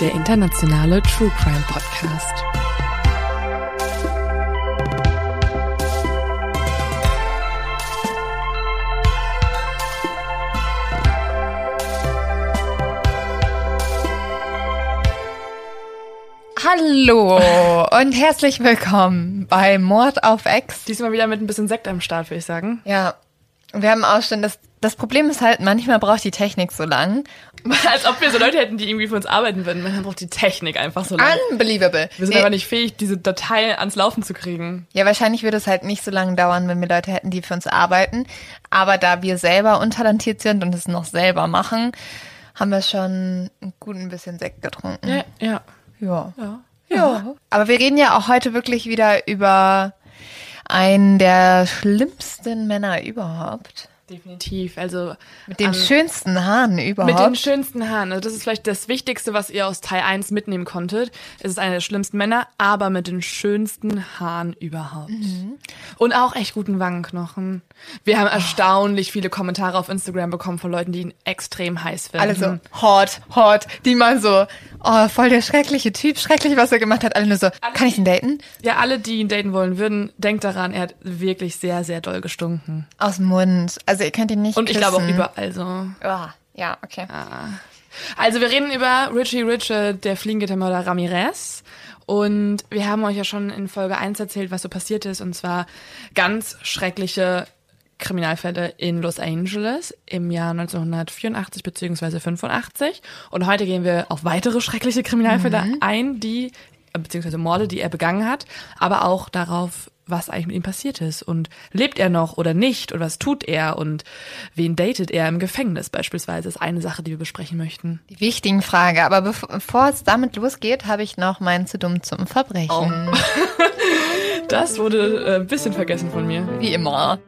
Der internationale True Crime Podcast. Hallo und herzlich willkommen bei Mord auf X. Diesmal wieder mit ein bisschen Sekt am Start, würde ich sagen. Ja, wir haben auch schon, das, das Problem ist halt, manchmal braucht die Technik so lang. Als ob wir so Leute hätten, die irgendwie für uns arbeiten würden. Man braucht die Technik einfach so lange. Unbelievable. Wir sind Nee, aber nicht fähig, diese Datei ans Laufen zu kriegen. Ja, wahrscheinlich würde es halt nicht so lange dauern, wenn wir Leute hätten, die für uns arbeiten. Aber da wir selber untalentiert sind und es noch selber machen, haben wir schon ein guten bisschen Sekt getrunken. Ja, ja. Ja. ja. Ja. Aber wir reden ja auch heute wirklich wieder über einen der schlimmsten Männer überhaupt. Definitiv. Also Mit den an- schönsten Haaren überhaupt. Mit den schönsten Haaren. Also das ist vielleicht das Wichtigste, was ihr aus Teil 1 mitnehmen konntet. Es ist einer der schlimmsten Männer, aber mit den schönsten Haaren überhaupt. Mhm. Und auch echt guten Wangenknochen. Wir haben erstaunlich viele Kommentare auf Instagram bekommen von Leuten, die ihn extrem heiß finden. Alle so hot, hot, die mal so, oh, voll der schreckliche Typ, schrecklich, was er gemacht hat. Alle nur so, kann ich ihn daten? Ja, alle, die ihn daten wollen würden, denkt daran, er hat wirklich sehr, sehr doll gestunken. Aus dem Mund. Also ihr könnt ihn nicht Und ich glaube auch küssen. überall so. Oh, ja, okay. Also wir reden über Richie Rich, äh, der Fliegengittermörder Ramirez. Und wir haben euch ja schon in Folge 1 erzählt, was so passiert ist. Und zwar ganz schreckliche Kriminalfälle in Los Angeles im Jahr 1984 beziehungsweise 85. Und heute gehen wir auf weitere schreckliche Kriminalfälle ein, die, beziehungsweise Morde, die er begangen hat, aber auch darauf, was eigentlich mit ihm passiert ist. Und lebt er noch oder nicht? Und was tut er? Und wen datet er im Gefängnis beispielsweise? Ist eine Sache, die wir besprechen möchten. Die wichtigen Frage. Aber bev bevor es damit losgeht, habe ich noch mein zu dumm zum Verbrechen. Das wurde äh, ein bisschen vergessen von mir. Wie immer.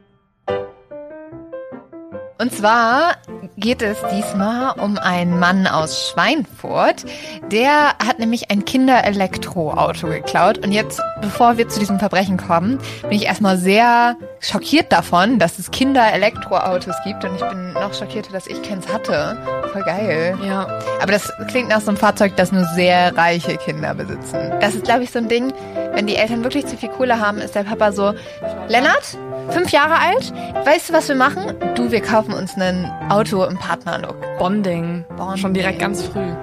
Und zwar geht es diesmal um einen Mann aus Schweinfurt. Der hat nämlich ein Kinderelektroauto geklaut. Und jetzt, bevor wir zu diesem Verbrechen kommen, bin ich erstmal sehr schockiert davon, dass es Kinderelektroautos gibt. Und ich bin noch schockierter, dass ich keins hatte. Voll geil. Ja. Aber das klingt nach so einem Fahrzeug, das nur sehr reiche Kinder besitzen. Das ist, glaube ich, so ein Ding, wenn die Eltern wirklich zu viel Kohle haben, ist der Papa so, Lennart, fünf Jahre alt, weißt du, was wir machen? Du, wir kaufen uns ein Auto im Partnerlook. Bonding. Bonding. Schon direkt ganz früh.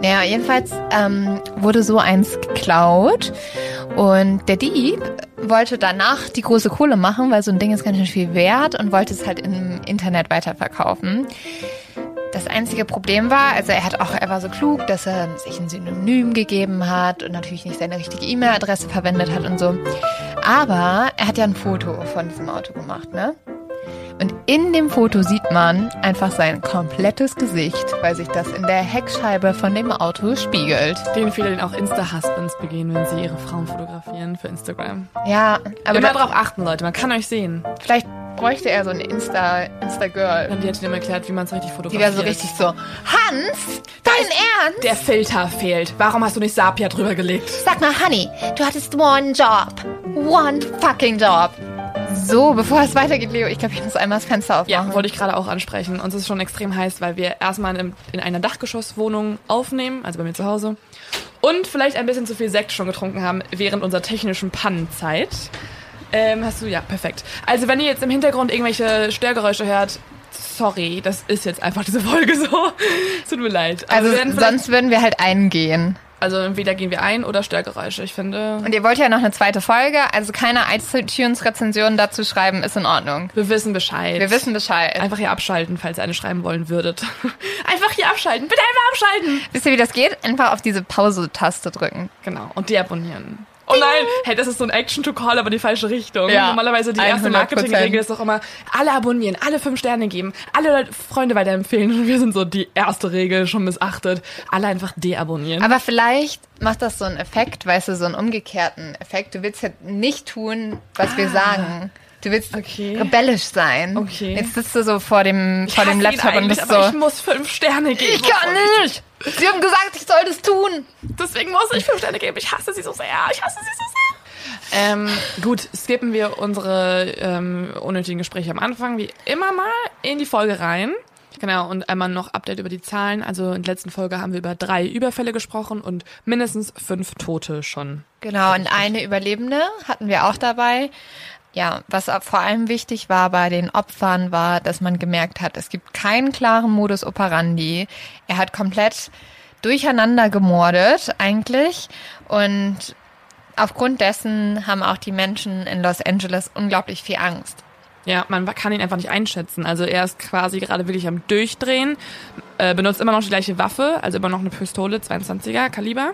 Naja, jedenfalls ähm, wurde so eins geklaut und der Dieb wollte danach die große Kohle machen, weil so ein Ding ist ganz schön viel wert und wollte es halt im Internet weiterverkaufen. Das einzige Problem war, also er hat auch, er war so klug, dass er sich ein Synonym gegeben hat und natürlich nicht seine richtige E-Mail-Adresse verwendet hat und so. Aber er hat ja ein Foto von diesem Auto gemacht, ne? Und in dem Foto sieht man einfach sein komplettes Gesicht, weil sich das in der Heckscheibe von dem Auto spiegelt. Den Fehler, den auch Insta-Husbands begehen, wenn sie ihre Frauen fotografieren für Instagram. Ja, aber Immer da, drauf achten, Leute. Man kann euch sehen. vielleicht bräuchte er so eine Insta, Insta-Girl. Und die hat ihm erklärt, wie man es richtig Die fotografiert. wäre so richtig so, Hans, dein Ernst? Der Filter fehlt. Warum hast du nicht Sapia drüber gelegt? Sag mal, Honey, du hattest one job. One fucking job. So, bevor es weitergeht, Leo, ich glaube, ich muss einmal das Fenster Ja, aufmachen. wollte ich gerade auch ansprechen. Uns ist schon extrem heiß, weil wir erstmal in, in einer Dachgeschosswohnung aufnehmen, also bei mir zu Hause. Und vielleicht ein bisschen zu viel Sekt schon getrunken haben während unserer technischen Pannenzeit. Ähm, hast du, ja, perfekt. Also wenn ihr jetzt im Hintergrund irgendwelche Störgeräusche hört, sorry, das ist jetzt einfach diese Folge so. Tut mir leid. Aber Also vielleicht- sonst würden wir halt eingehen. Also entweder gehen wir ein oder Störgeräusche. Ich finde, Und ihr wollt ja noch eine zweite Folge, also keine iTunes-Rezension dazu schreiben, ist in Ordnung. wir wissen Bescheid. Wir wissen Bescheid. Einfach hier abschalten, falls ihr eine schreiben wollen würdet. einfach hier abschalten. Bitte einfach abschalten. Wisst ihr, wie das geht? Einfach auf diese Pause-Taste drücken. Genau. Und deabonnieren. Oh nein, hey, das ist so ein Action-to-Call, aber die falsche Richtung. Ja, Normalerweise die erste 100%. Marketingregel ist doch immer, alle abonnieren, alle fünf Sterne geben, alle Leute, Freunde weiterempfehlen. Und wir sind so die erste Regel schon missachtet. Alle einfach deabonnieren. Aber vielleicht macht das so einen Effekt, weißt du, so einen umgekehrten Effekt. Du willst ja nicht tun, was wir sagen. Du willst Ah. Okay. rebellisch sein. Okay. Jetzt sitzt du so vor dem, Ich vor dem Laptop und bist so. ich muss fünf Sterne geben. Ich kann nicht! Sie haben gesagt, ich soll das tun. Deswegen muss ich fünf Sterne geben. Ich hasse sie so sehr. Ich hasse sie so sehr. Ähm, gut, skippen wir unsere ähm, unnötigen Gespräche am Anfang wie immer mal in die Folge rein. Genau, und einmal noch Update über die Zahlen. Also in der letzten Folge haben wir über drei Überfälle gesprochen und mindestens fünf Tote schon. Genau, und eine Überlebende hatten wir auch dabei. Ja, was vor allem wichtig war bei den Opfern, war, dass man gemerkt hat, es gibt keinen klaren Modus operandi. Er hat komplett durcheinander gemordet eigentlich und aufgrund dessen haben auch die Menschen in Los Angeles unglaublich viel Angst. Ja, man kann ihn einfach nicht einschätzen. Also er ist quasi gerade wirklich am Durchdrehen, äh, benutzt immer noch die gleiche Waffe, also immer noch eine Pistole, 22er Kaliber,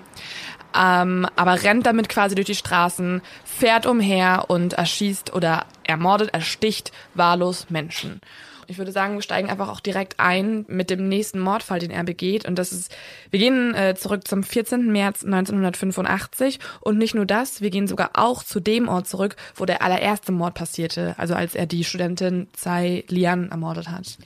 ähm, aber rennt damit quasi durch die Straßen, fährt umher und erschießt oder ermordet, ersticht wahllos Menschen. Ich würde sagen, wir steigen einfach auch direkt ein mit dem nächsten Mordfall, den er begeht. Und das ist, wir gehen äh, zurück zum 14. März 1985. Und nicht nur das, wir gehen sogar auch zu dem Ort zurück, wo der allererste Mord passierte. Also als er die Studentin Tsai Lian ermordet hat.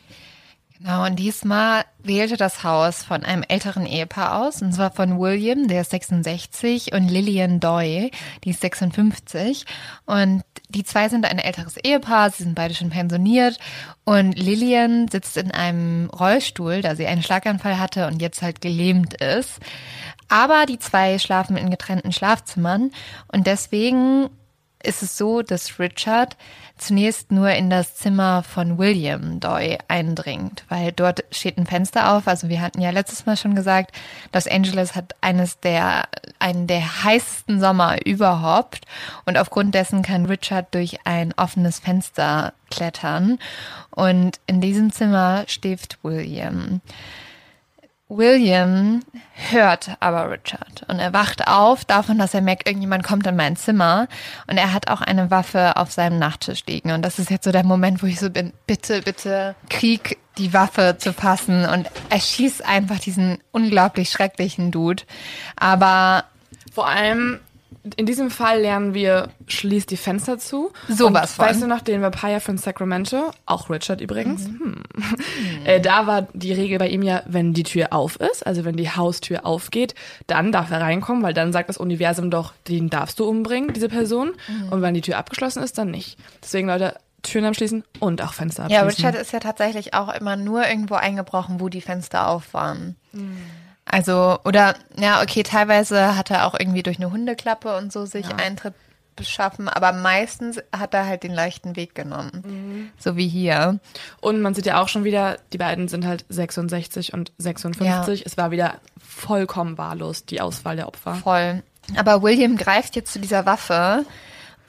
Genau, und diesmal wählte das Haus von einem älteren Ehepaar aus, und zwar von William, der ist 66, und Lillian Doy, die ist 56. Und die zwei sind ein älteres Ehepaar, sie sind beide schon pensioniert. Und Lillian sitzt in einem Rollstuhl, da sie einen Schlaganfall hatte und jetzt halt gelähmt ist. Aber die zwei schlafen in getrennten Schlafzimmern und deswegen ist es so, dass Richard zunächst nur in das Zimmer von William Doy eindringt, weil dort steht ein Fenster auf. Also wir hatten ja letztes Mal schon gesagt, Los Angeles hat eines der, einen der heißesten Sommer überhaupt und aufgrund dessen kann Richard durch ein offenes Fenster klettern und in diesem Zimmer schläft William. William hört aber Richard und er wacht auf davon, dass er merkt, irgendjemand kommt in mein Zimmer und er hat auch eine Waffe auf seinem Nachttisch liegen. Und das ist jetzt so der Moment, wo ich so bin, bitte, bitte krieg die Waffe zu fassen. Und er schießt einfach diesen unglaublich schrecklichen Dude, aber Vor allem in diesem Fall lernen wir, schließt die Fenster zu. Sowas von. Weißt du noch den Vampire von Sacramento? Auch Richard übrigens. Hm. Äh, da war die Regel bei ihm ja, wenn die Tür auf ist, also wenn die Haustür aufgeht, dann darf er reinkommen, weil dann sagt das Universum doch, den darfst du umbringen, diese Person. Und wenn die Tür abgeschlossen ist, dann nicht. Deswegen, Leute, Türen abschließen und auch Fenster ja, abschließen. Richard ist ja tatsächlich auch immer nur irgendwo eingebrochen, wo die Fenster auf waren. Also, oder, ja, okay, teilweise hat er auch irgendwie durch eine Hundeklappe und so sich Eintritt beschaffen, aber meistens hat er halt den leichten Weg genommen. So wie hier. Und man sieht ja auch schon wieder, die beiden sind halt 66 und 56. Es war wieder vollkommen wahllos, die Auswahl der Opfer. Voll. Aber William greift jetzt zu dieser Waffe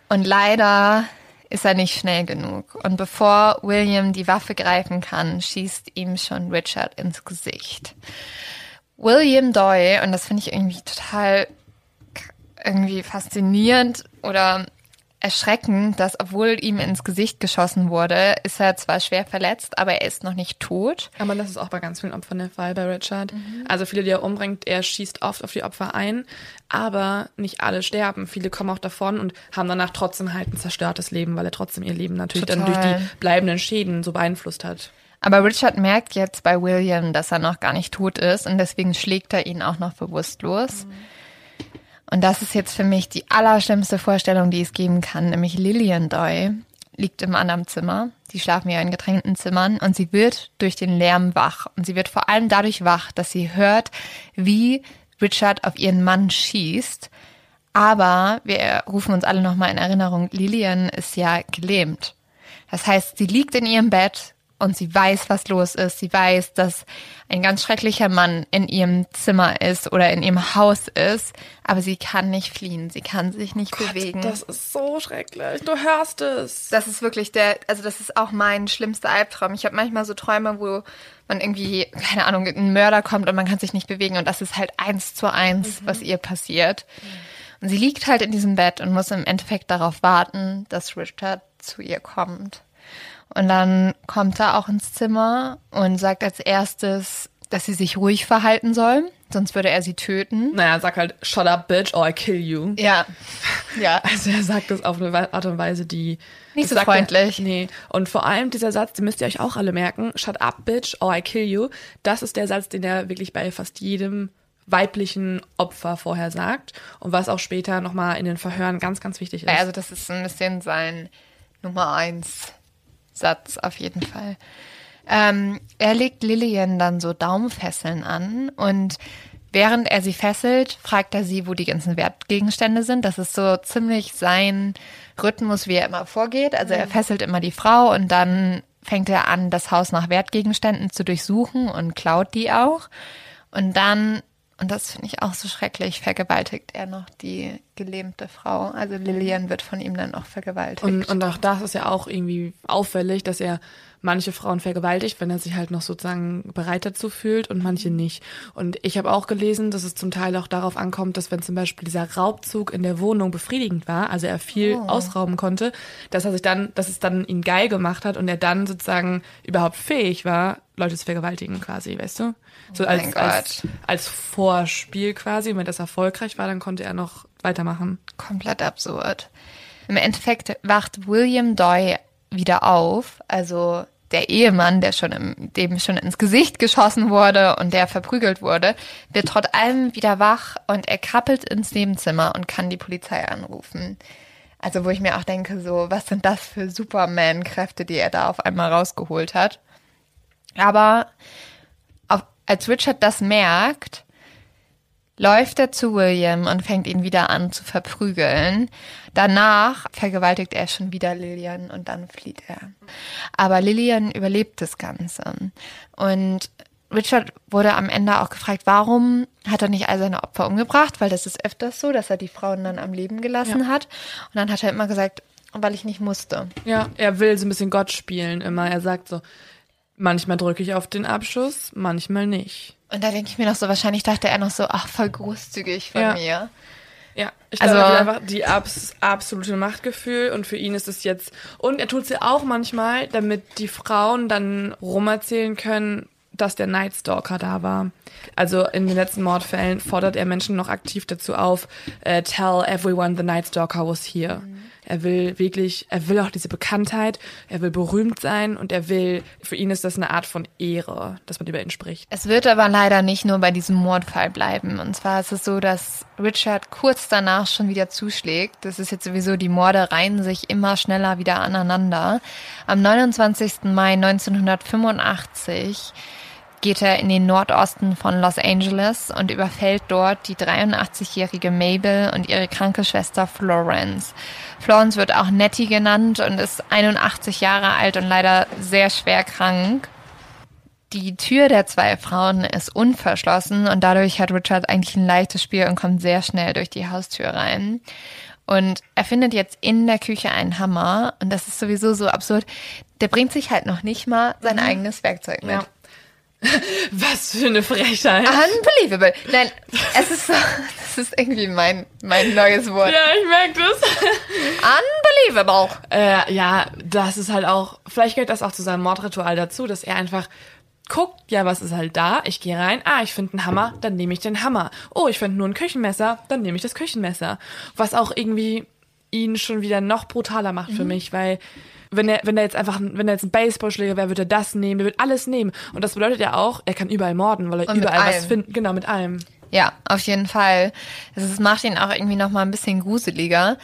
und leider ist er nicht schnell genug. Und bevor William die Waffe greifen kann, schießt ihm schon Richard ins Gesicht. William Doy, und das finde ich irgendwie total irgendwie faszinierend oder erschreckend, dass obwohl ihm ins Gesicht geschossen wurde, ist er zwar schwer verletzt, aber er ist noch nicht tot. Aber das ist auch bei ganz vielen Opfern der Fall bei Richard. Also viele, die er umbringt, er schießt oft auf die Opfer ein, aber nicht alle sterben. Viele kommen auch davon und haben danach trotzdem halt ein zerstörtes Leben, weil er trotzdem ihr Leben natürlich dann durch Total. die bleibenden Schäden so beeinflusst hat. Aber Richard merkt jetzt bei William, dass er noch gar nicht tot ist und deswegen schlägt er ihn auch noch bewusstlos. Und das ist jetzt für mich die allerschlimmste Vorstellung, die es geben kann, nämlich Lillian Doy liegt im anderen Zimmer. Die schlafen ja in getränkten Zimmern und sie wird durch den Lärm wach. Und sie wird vor allem dadurch wach, dass sie hört, wie Richard auf ihren Mann schießt. Aber wir rufen uns alle nochmal in Erinnerung, Lillian ist ja gelähmt. Das heißt, sie liegt in ihrem Bett und sie weiß, was los ist. Sie weiß, dass ein ganz schrecklicher Mann in ihrem Zimmer ist oder in ihrem Haus ist, aber sie kann nicht fliehen. Sie kann sich nicht Gott, bewegen. Das ist so schrecklich. Du hörst es. Das ist wirklich der, also das ist auch mein schlimmster Albtraum. Ich habe manchmal so Träume, wo man irgendwie, keine Ahnung, ein Mörder kommt und man kann sich nicht bewegen und das ist halt eins zu eins, was ihr passiert. Und sie liegt halt in diesem Bett und muss im Endeffekt darauf warten, dass Richard zu ihr kommt. Und dann kommt er auch ins Zimmer und sagt als erstes, dass sie sich ruhig verhalten soll, sonst würde er sie töten. Naja, sag halt, shut up, bitch, or I kill you. Ja, ja. Also er sagt das auf eine Art und Weise, die Nicht so sagt er- freundlich. nee. Und vor allem dieser Satz, den müsst ihr euch auch alle merken, shut up, bitch, or I kill you. Das ist der Satz, den er wirklich bei fast jedem weiblichen Opfer vorher sagt und was auch später nochmal in den Verhören ganz, ganz wichtig ist. Also das ist ein bisschen sein Nummer eins Satz auf jeden Fall. Ähm, er legt Lillian dann so Daumenfesseln an und während er sie fesselt, fragt er sie, wo die ganzen Wertgegenstände sind. Das ist so ziemlich sein Rhythmus, wie er immer vorgeht. Also er fesselt immer die Frau und dann fängt er an, das Haus nach Wertgegenständen zu durchsuchen und klaut die auch. Und dann, und das finde ich auch so schrecklich, vergewaltigt er noch die gelähmte Frau. Also Lillian wird von ihm dann auch vergewaltigt. Und, und auch das ist ja auch irgendwie auffällig, dass er manche Frauen vergewaltigt, wenn er sich halt noch sozusagen bereit dazu fühlt und manche nicht. Und ich habe auch gelesen, dass es zum Teil auch darauf ankommt, dass wenn zum Beispiel dieser Raubzug in der Wohnung befriedigend war, also er viel ausrauben konnte, dass er sich dann, dass es dann ihn geil gemacht hat und er dann sozusagen überhaupt fähig war, Leute zu vergewaltigen quasi, weißt du? So als, mein als, als Vorspiel quasi. Und wenn das erfolgreich war, dann konnte er noch weitermachen. komplett absurd. Im Endeffekt wacht William Doy wieder auf, also der Ehemann, der schon im, dem schon ins Gesicht geschossen wurde und der verprügelt wurde, wird trotz allem wieder wach und er krabbelt ins Nebenzimmer und kann die Polizei anrufen. Also wo ich mir auch denke, so, was sind das für Superman-Kräfte, die er da auf einmal rausgeholt hat. Aber auf, als Richard das merkt, läuft er zu William und fängt ihn wieder an zu verprügeln. Danach vergewaltigt er schon wieder Lillian und dann flieht er. Aber Lillian überlebt das Ganze. Und Richard wurde am Ende auch gefragt, warum hat er nicht all seine Opfer umgebracht? Weil das ist öfters so, dass er die Frauen dann am Leben gelassen hat. Und dann hat er immer gesagt, weil ich nicht musste. Ja, er will so ein bisschen Gott spielen immer. Er sagt so, manchmal drücke ich auf den Abschuss, manchmal nicht. Und da denke ich mir noch so, wahrscheinlich dachte er noch so, ach, voll großzügig von Ja. mir. Ja, ich Also- glaube, einfach die abs absolute Machtgefühl und für ihn ist es jetzt und er tut es ja auch manchmal, damit die Frauen dann rumerzählen können, dass der Night Stalker da war. Also in den letzten Mordfällen fordert er Menschen noch aktiv dazu auf, äh, tell everyone the Night Stalker was here. Er will wirklich, er will auch diese Bekanntheit, er will berühmt sein und er will, für ihn ist das eine Art von Ehre, dass man über ihn spricht. Es wird aber leider nicht nur bei diesem Mordfall bleiben. Und zwar ist es so, dass Richard kurz danach schon wieder zuschlägt. Das ist jetzt sowieso, die Morde reihen sich immer schneller wieder aneinander. Am 29. Mai 1985 geht er in den Nordosten von Los Angeles und überfällt dort die 83-jährige Mabel und ihre kranke Schwester Florence. Florence wird auch Nettie genannt und ist 81 Jahre alt und leider sehr schwer krank. Die Tür der zwei Frauen ist unverschlossen und dadurch hat Richard eigentlich ein leichtes Spiel und kommt sehr schnell durch die Haustür rein. Und er findet jetzt in der Küche einen Hammer und das ist sowieso so absurd. Der bringt sich halt noch nicht mal sein eigenes Werkzeug mit. Ja. Was für eine Frechheit. Unbelievable. Nein, es ist so, das ist irgendwie mein, mein neues Wort. Ja, ich merke das. Unbelievable. Äh, ja, das ist halt auch, vielleicht gehört das auch zu seinem Mordritual dazu, dass er einfach guckt, ja, was ist halt da? Ich gehe rein, ah, ich finde einen Hammer, dann nehme ich den Hammer. Oh, ich finde nur ein Küchenmesser, dann nehme ich das Küchenmesser. Was auch irgendwie ihn schon wieder noch brutaler macht Mhm. für mich, weil wenn er, wenn er jetzt einfach, wenn er jetzt ein Baseballschläger wäre, würde er das nehmen, der wird alles nehmen. Und das bedeutet ja auch, er kann überall morden, weil er Und überall was findet. Genau, mit allem. Ja, auf jeden Fall. Es macht ihn auch irgendwie noch mal ein bisschen gruseliger.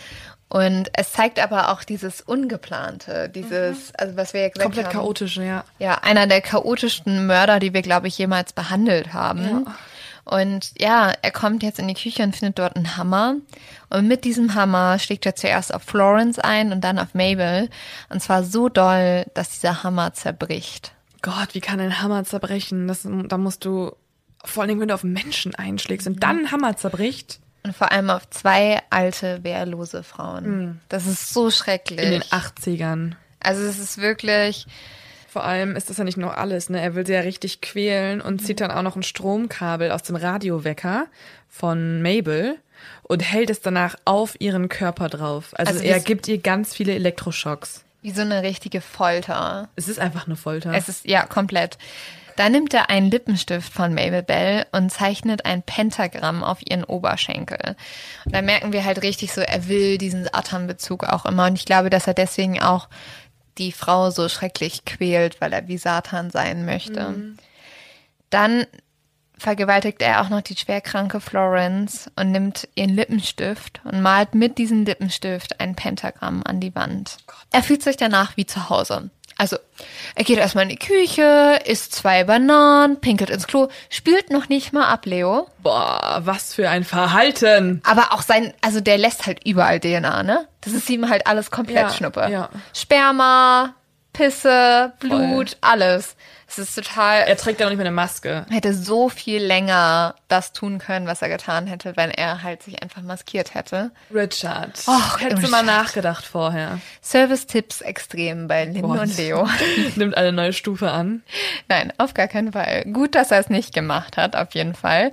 Und es zeigt aber auch dieses Ungeplante, dieses, also was wir ja gesagt Komplett haben. chaotisch, ja. Ja, einer der chaotischsten Mörder, die wir, glaube ich, jemals behandelt haben. Und ja, er kommt jetzt in die Küche und findet dort einen Hammer. Und mit diesem Hammer schlägt er zuerst auf Florence ein und dann auf Mabel. Und zwar so doll, dass dieser Hammer zerbricht. Gott, wie kann ein Hammer zerbrechen? Das, da musst du, vor allen Dingen, wenn du auf Menschen einschlägst und dann ein Hammer zerbricht. Und vor allem auf zwei alte, wehrlose Frauen. Das ist so schrecklich. In den 80ern. also es ist wirklich, Vor allem ist das ja nicht nur alles, ne? Er will sie ja richtig quälen und zieht dann auch noch ein Stromkabel aus dem Radiowecker von Mabel und hält es danach auf ihren Körper drauf. Also, Also er gibt ihr ganz viele Elektroschocks. wie so eine richtige Folter. Es ist einfach eine Folter. Es ist, ja, komplett. Dann nimmt er einen Lippenstift von Mabel Bell und zeichnet ein Pentagramm auf ihren Oberschenkel. Und da merken wir halt richtig so, er will diesen Satan-Bezug auch immer. Und ich glaube, dass er deswegen auch die Frau so schrecklich quält, weil er wie Satan sein möchte. Dann vergewaltigt er auch noch die schwerkranke Florence und nimmt ihren Lippenstift und malt mit diesem Lippenstift ein Pentagramm an die Wand. Er fühlt sich danach wie zu Hause. Also, er geht erstmal in die Küche, isst zwei Bananen, pinkelt ins Klo, spült noch nicht mal ab, Leo. Boah, was für ein Verhalten. Aber auch sein, also der lässt halt überall DNA, ne? Das ist ihm halt alles komplett Ja, Schnuppe. ja. Sperma, Pisse, Blut, alles. Es ist total. Er trägt ja noch nicht mehr eine Maske. hätte so viel länger das tun können, was er getan hätte, wenn er halt sich einfach maskiert hätte. Richard. Och, Hättest du mal nachgedacht vorher. Service-Tipps extrem bei Boah, und Leo. Nimmt eine neue Stufe an. Nein, auf gar keinen Fall. Gut, dass er es nicht gemacht hat, auf jeden Fall.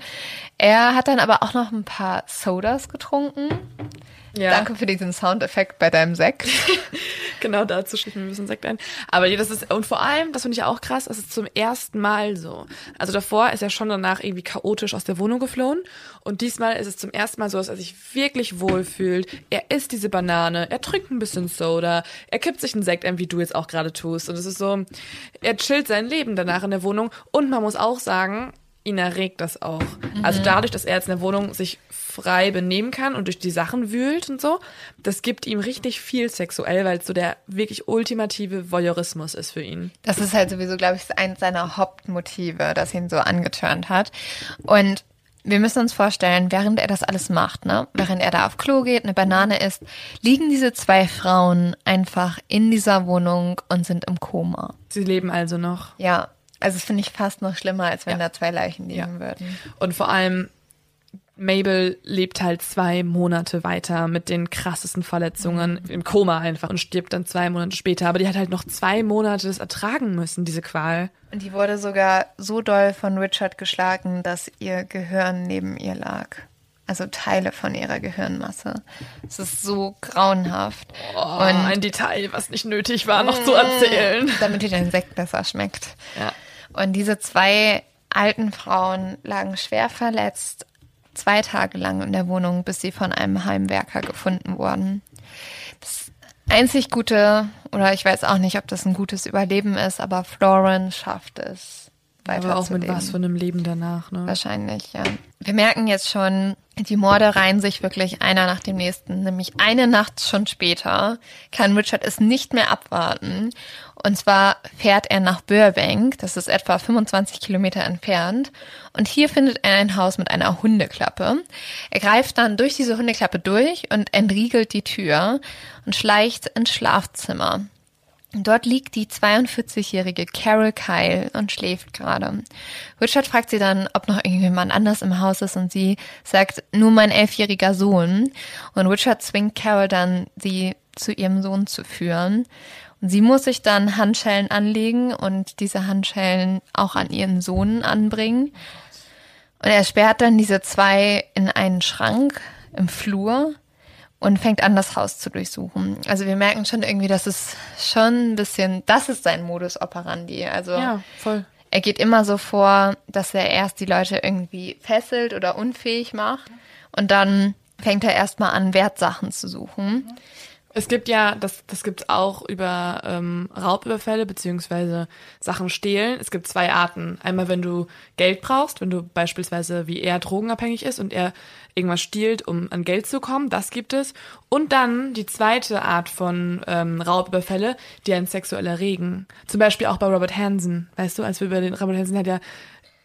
Er hat dann aber auch noch ein paar Sodas getrunken. Ja. Danke für diesen Soundeffekt bei deinem Sekt. Genau dazu schickt mir ein bisschen Sekt ein. Aber das ist, und vor allem, das finde ich auch krass, es ist zum ersten Mal so. Also davor ist er schon danach irgendwie chaotisch aus der Wohnung geflohen. Und diesmal ist es zum ersten Mal so, dass er sich wirklich wohlfühlt. Er isst diese Banane, er trinkt ein bisschen Soda, er kippt sich einen Sekt ein, wie du jetzt auch gerade tust. Und es ist so, er chillt sein Leben danach in der Wohnung. Und man muss auch sagen, ihn erregt das auch. Also dadurch, dass er jetzt in der Wohnung sich frei benehmen kann und durch die Sachen wühlt und so, das gibt ihm richtig viel sexuell, weil es so der wirklich ultimative Voyeurismus ist für ihn. Das ist halt sowieso, glaube ich, eins seiner Hauptmotive, das ihn so angetörnt hat. Und wir müssen uns vorstellen, während er das alles macht, ne, während er da auf Klo geht, eine Banane isst, liegen diese zwei Frauen einfach in dieser Wohnung und sind im Koma. Sie leben also noch. Ja, also das finde ich fast noch schlimmer, als wenn Ja. da zwei Leichen liegen Ja. würden. Und vor allem, Mabel lebt halt zwei Monate weiter mit den krassesten Verletzungen im Koma einfach und stirbt dann zwei Monate später. Aber die hat halt noch zwei Monate das ertragen müssen, diese Qual. Und die wurde sogar so doll von Richard geschlagen, dass ihr Gehirn neben ihr lag. Also Teile von ihrer Gehirnmasse. Es ist so grauenhaft. Oh, ein Detail, was nicht nötig war, noch zu erzählen. damit dir dein Sekt besser schmeckt. Ja. Und diese zwei alten Frauen lagen schwer verletzt zwei Tage lang in der Wohnung, bis sie von einem Heimwerker gefunden wurden. Das einzig Gute, oder ich weiß auch nicht, ob das ein gutes Überleben ist, aber Florence schafft es. Aber auch mit was für einem Leben danach, ne? Wahrscheinlich, ja. Wir merken jetzt schon, die Morde reihen sich wirklich einer nach dem nächsten. Nämlich eine Nacht schon später kann Richard es nicht mehr abwarten. Und zwar fährt er nach Burbank, das ist etwa 25 Kilometer entfernt. Und hier findet er ein Haus mit einer Hundeklappe. Er greift dann durch diese Hundeklappe durch und entriegelt die Tür und schleicht ins Schlafzimmer. Dort liegt die 42-jährige Carol Kyle und schläft gerade. Richard fragt sie dann, ob noch irgendjemand anders im Haus ist und sie sagt, nur mein elfjähriger Sohn. Und Richard zwingt Carol dann, sie zu ihrem Sohn zu führen. Und sie muss sich dann Handschellen anlegen und diese Handschellen auch an ihren Sohn anbringen. Und er sperrt dann diese zwei in einen Schrank im Flur und fängt an, das Haus zu durchsuchen. Also wir merken schon irgendwie, dass es schon ein bisschen, das ist sein Modus operandi. Also Ja, voll. er geht immer so vor, dass er erst die Leute irgendwie fesselt oder unfähig macht und dann fängt er erstmal an, Wertsachen zu suchen. Es gibt ja, das, das gibt's auch über ähm, Raubüberfälle beziehungsweise Sachen stehlen. Es gibt zwei Arten. Einmal, wenn du Geld brauchst, wenn du beispielsweise wie er drogenabhängig ist und er irgendwas stiehlt, um an Geld zu kommen, das gibt es. Und dann die zweite Art von ähm, Raubüberfälle, die einen sexuell erregen. Zum Beispiel auch bei Robert Hansen. Weißt du, als wir über den Robert Hansen hat ja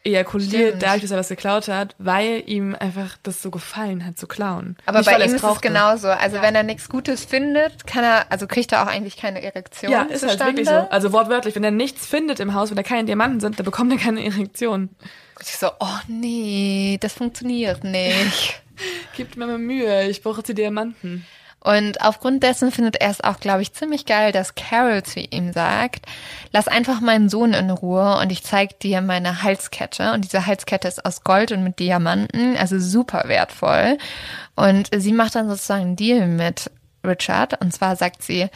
ejakuliert Stimmt. dadurch, dass er was geklaut hat, weil ihm einfach das so gefallen hat zu klauen. Aber Nicht, bei ihm ist es genauso. Also wenn er nichts Gutes findet, kann er, also kriegt er auch eigentlich keine Erektion. Ja, ist halt wirklich so. Also wortwörtlich, wenn er nichts findet im Haus, wenn da keine Diamanten sind, dann bekommt er keine Erektion. Und ich so, oh nee, das funktioniert nicht. Gibt mir mal Mühe, ich brauche die Diamanten. Und aufgrund dessen findet er es auch, glaube ich, ziemlich geil, dass Carol zu ihm sagt, lass einfach meinen Sohn in Ruhe und ich zeig dir meine Halskette. Und diese Halskette ist aus Gold und mit Diamanten, also super wertvoll. Und sie macht dann sozusagen einen Deal mit Richard. Und zwar sagt sie,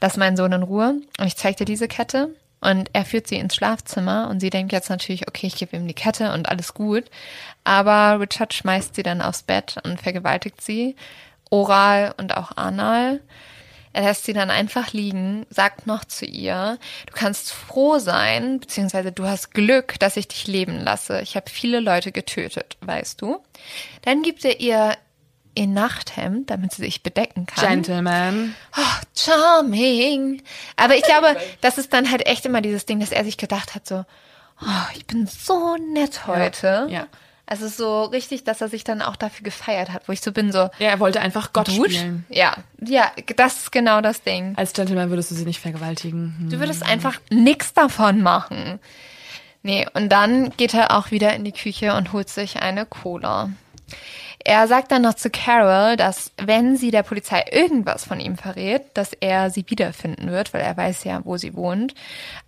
lass meinen Sohn in Ruhe und ich zeig dir diese Kette. Und er führt sie ins Schlafzimmer und sie denkt jetzt natürlich, okay, ich gebe ihm die Kette und alles gut. Aber Richard schmeißt sie dann aufs Bett und vergewaltigt sie, oral und auch anal. Er lässt sie dann einfach liegen, sagt noch zu ihr, du kannst froh sein, beziehungsweise du hast Glück, dass ich dich leben lasse. Ich habe viele Leute getötet, weißt du. Dann gibt er ihr ihr Nachthemd, damit sie sich bedecken kann. Gentleman. Oh, charming. Aber ich glaube, das ist dann halt echt immer dieses Ding, dass er sich gedacht hat, so, oh, ich bin so nett heute. ja. Also so richtig, dass er sich dann auch dafür gefeiert hat, wo ich so bin, so, Ja, er wollte einfach Gott Dude? spielen. Ja, ja, das ist genau das Ding. Als Gentleman würdest du sie nicht vergewaltigen. Hm. Du würdest einfach nichts davon machen. Nee, und dann geht er auch wieder in die Küche und holt sich eine Cola. Er sagt dann noch zu Carol, dass wenn sie der Polizei irgendwas von ihm verrät, dass er sie wiederfinden wird, weil er weiß ja, wo sie wohnt.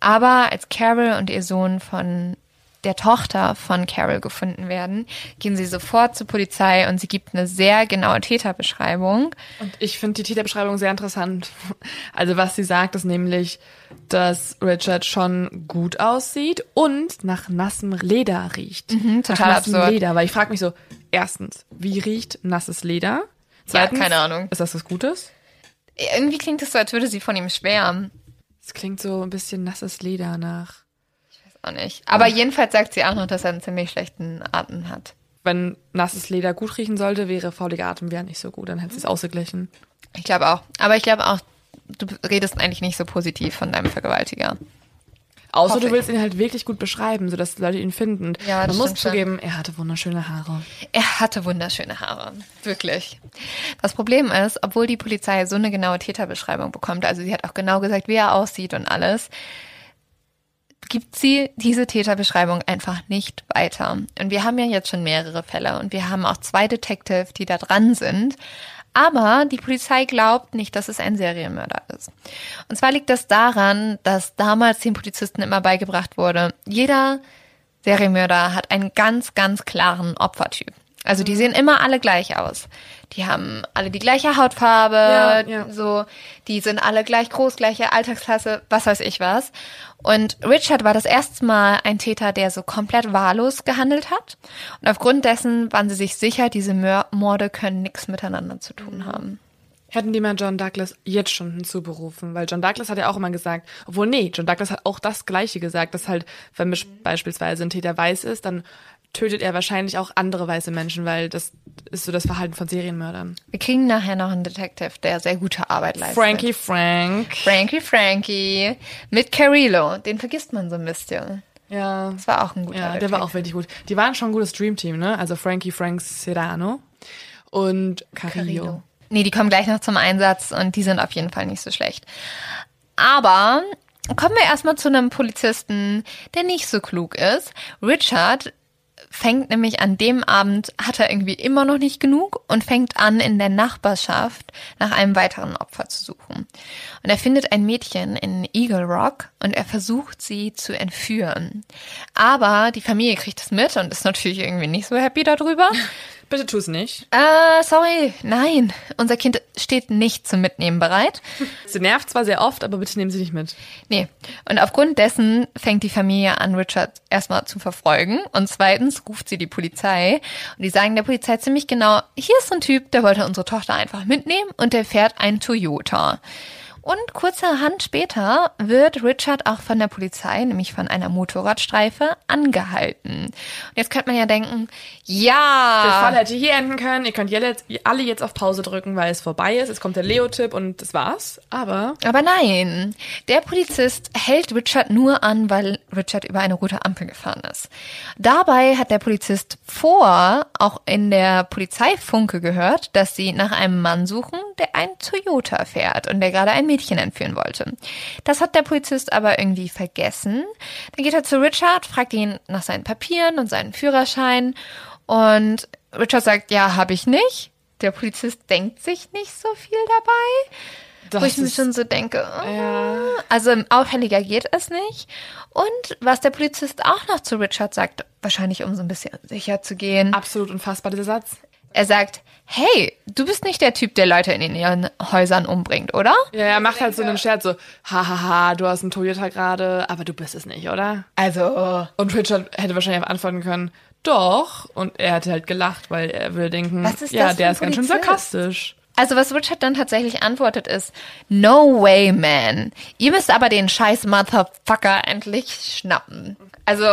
Aber als Carol und ihr Sohn von der Tochter von Carol gefunden werden, gehen sie sofort zur Polizei und sie gibt eine sehr genaue Täterbeschreibung. Und ich finde die Täterbeschreibung sehr interessant. Also was sie sagt, ist nämlich, dass Richard schon gut aussieht und nach nassem Leder riecht. Mhm, total nach nassem absurd. Leder, weil ich frage mich so, erstens, wie riecht nasses Leder? Ja, keine Ahnung. Ist das was Gutes? Irgendwie klingt es so, als würde sie von ihm schwärmen. Es klingt so ein bisschen nasses Leder nach. Auch nicht. Aber jedenfalls sagt sie auch noch, dass er einen ziemlich schlechten Atem hat. Wenn nasses Leder gut riechen sollte, wäre fauliger Atem wäre nicht so gut, dann hätte sie es ausgeglichen. Ich glaube auch. Aber ich glaube auch, du redest eigentlich nicht so positiv von deinem Vergewaltiger. Außer Hoffe du ich. willst ihn halt wirklich gut beschreiben, sodass Leute ihn finden. Ja, Man muss zugeben, er hatte wunderschöne Haare. Er hatte wunderschöne Haare. Wirklich. Das Problem ist, obwohl die Polizei so eine genaue Täterbeschreibung bekommt, also sie hat auch genau gesagt, wie er aussieht und alles, gibt sie diese Täterbeschreibung einfach nicht weiter. Und wir haben ja jetzt schon mehrere Fälle und wir haben auch zwei Detective, die da dran sind. Aber die Polizei glaubt nicht, dass es ein Serienmörder ist. Und zwar liegt das daran, dass damals den Polizisten immer beigebracht wurde, jeder Serienmörder hat einen ganz, ganz klaren Opfertyp. Also die sehen immer alle gleich aus. Die haben alle die gleiche Hautfarbe, Ja, ja. so, die sind alle gleich groß, gleiche Alltagsklasse, was weiß ich was. Und Richard war das erste Mal ein Täter, der so komplett wahllos gehandelt hat. Und aufgrund dessen waren sie sich sicher, diese Morde können nichts miteinander zu tun haben. Hätten die mal John Douglas jetzt schon hinzuberufen, weil John Douglas hat ja auch immer gesagt, obwohl nee, John Douglas hat auch das Gleiche gesagt, dass halt, wenn beispielsweise ein Täter weiß ist, dann tötet er wahrscheinlich auch andere weiße Menschen, weil das ist so das Verhalten von Serienmördern. Wir kriegen nachher noch einen Detective, der sehr gute Arbeit leistet. Frankie Frank. Frankie Frankie mit Carrillo. Den vergisst man so ein bisschen. Ja. Das war auch ein guter Ja, der war Detective. auch wirklich gut. Die waren schon ein gutes Dreamteam, ne? Also Frankie Frank Serrano und Carillo. Carrillo. Nee, die kommen gleich noch zum Einsatz und die sind auf jeden Fall nicht so schlecht. Aber kommen wir erstmal zu einem Polizisten, der nicht so klug ist. Richard fängt nämlich an dem Abend, hat er irgendwie immer noch nicht genug und fängt an, in der Nachbarschaft nach einem weiteren Opfer zu suchen. Und er findet ein Mädchen in Eagle Rock und er versucht sie zu entführen. Aber die Familie kriegt es mit und ist natürlich irgendwie nicht so happy darüber. Bitte tu's nicht. Äh, sorry, nein. Unser Kind steht nicht zum Mitnehmen bereit. Sie nervt zwar sehr oft, aber bitte nehmen Sie nicht mit. Nee. Und aufgrund dessen fängt die Familie an, Richard erstmal zu verfolgen. Und zweitens ruft sie die Polizei. Und die sagen der Polizei ziemlich genau, hier ist so ein Typ, der wollte unsere Tochter einfach mitnehmen und der fährt einen Toyota. Und kurzerhand später wird Richard auch von der Polizei, nämlich von einer Motorradstreife, angehalten. Und jetzt könnte man ja denken, ja. Der Fall hätte hier enden können. Ihr könnt jetzt, alle jetzt auf Pause drücken, weil es vorbei ist. Es kommt der Leo-Tipp und das war's. Aber. Aber nein. Der Polizist hält Richard nur an, weil Richard über eine rote Ampel gefahren ist. Dabei hat der Polizist vor auch in der Polizeifunke gehört, dass sie nach einem Mann suchen, der ein Toyota fährt und der gerade ein Mädchen entführen wollte. Das hat der Polizist aber irgendwie vergessen. Dann geht er zu Richard, fragt ihn nach seinen Papieren und seinen Führerschein und Richard sagt, ja, habe ich nicht. Der Polizist denkt sich nicht so viel dabei. Das wo ich mir schon so denke, oh, Ja. also auffälliger geht es nicht. Und was der Polizist auch noch zu Richard sagt, wahrscheinlich um so ein bisschen sicher zu gehen, Absolut unfassbar, dieser Satz. Er sagt, hey, du bist nicht der Typ, der Leute in ihren Häusern umbringt, oder? Ja, er macht halt so einen Scherz, so, hahaha, du hast einen Toyota gerade, aber du bist es nicht, oder? Also, Und Richard hätte wahrscheinlich auch antworten können, doch. Und er hätte halt gelacht, weil er würde denken, Was ist ja, der ist ganz schön sarkastisch. also was Richard dann tatsächlich antwortet ist, no way, man. Ihr müsst aber den scheiß Motherfucker endlich schnappen. Also,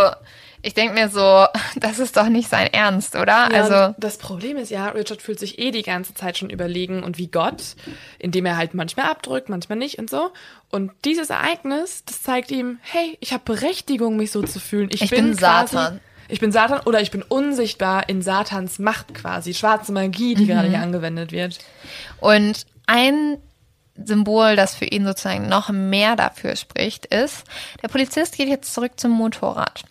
ich denke mir so, das ist doch nicht sein Ernst, oder? Ja, also, das Problem ist ja, Richard fühlt sich eh die ganze Zeit schon überlegen und wie Gott, indem er halt manchmal abdrückt, manchmal nicht und so. Und dieses Ereignis, das zeigt ihm, hey, ich habe Berechtigung, mich so zu fühlen. Ich, Ich bin quasi, Satan. Ich bin Satan oder ich bin unsichtbar in Satans Macht quasi. Schwarze Magie, die gerade Mhm. hier angewendet wird. Und ein Symbol, das für ihn sozusagen noch mehr dafür spricht, ist, der Polizist geht jetzt zurück zum Motorrad.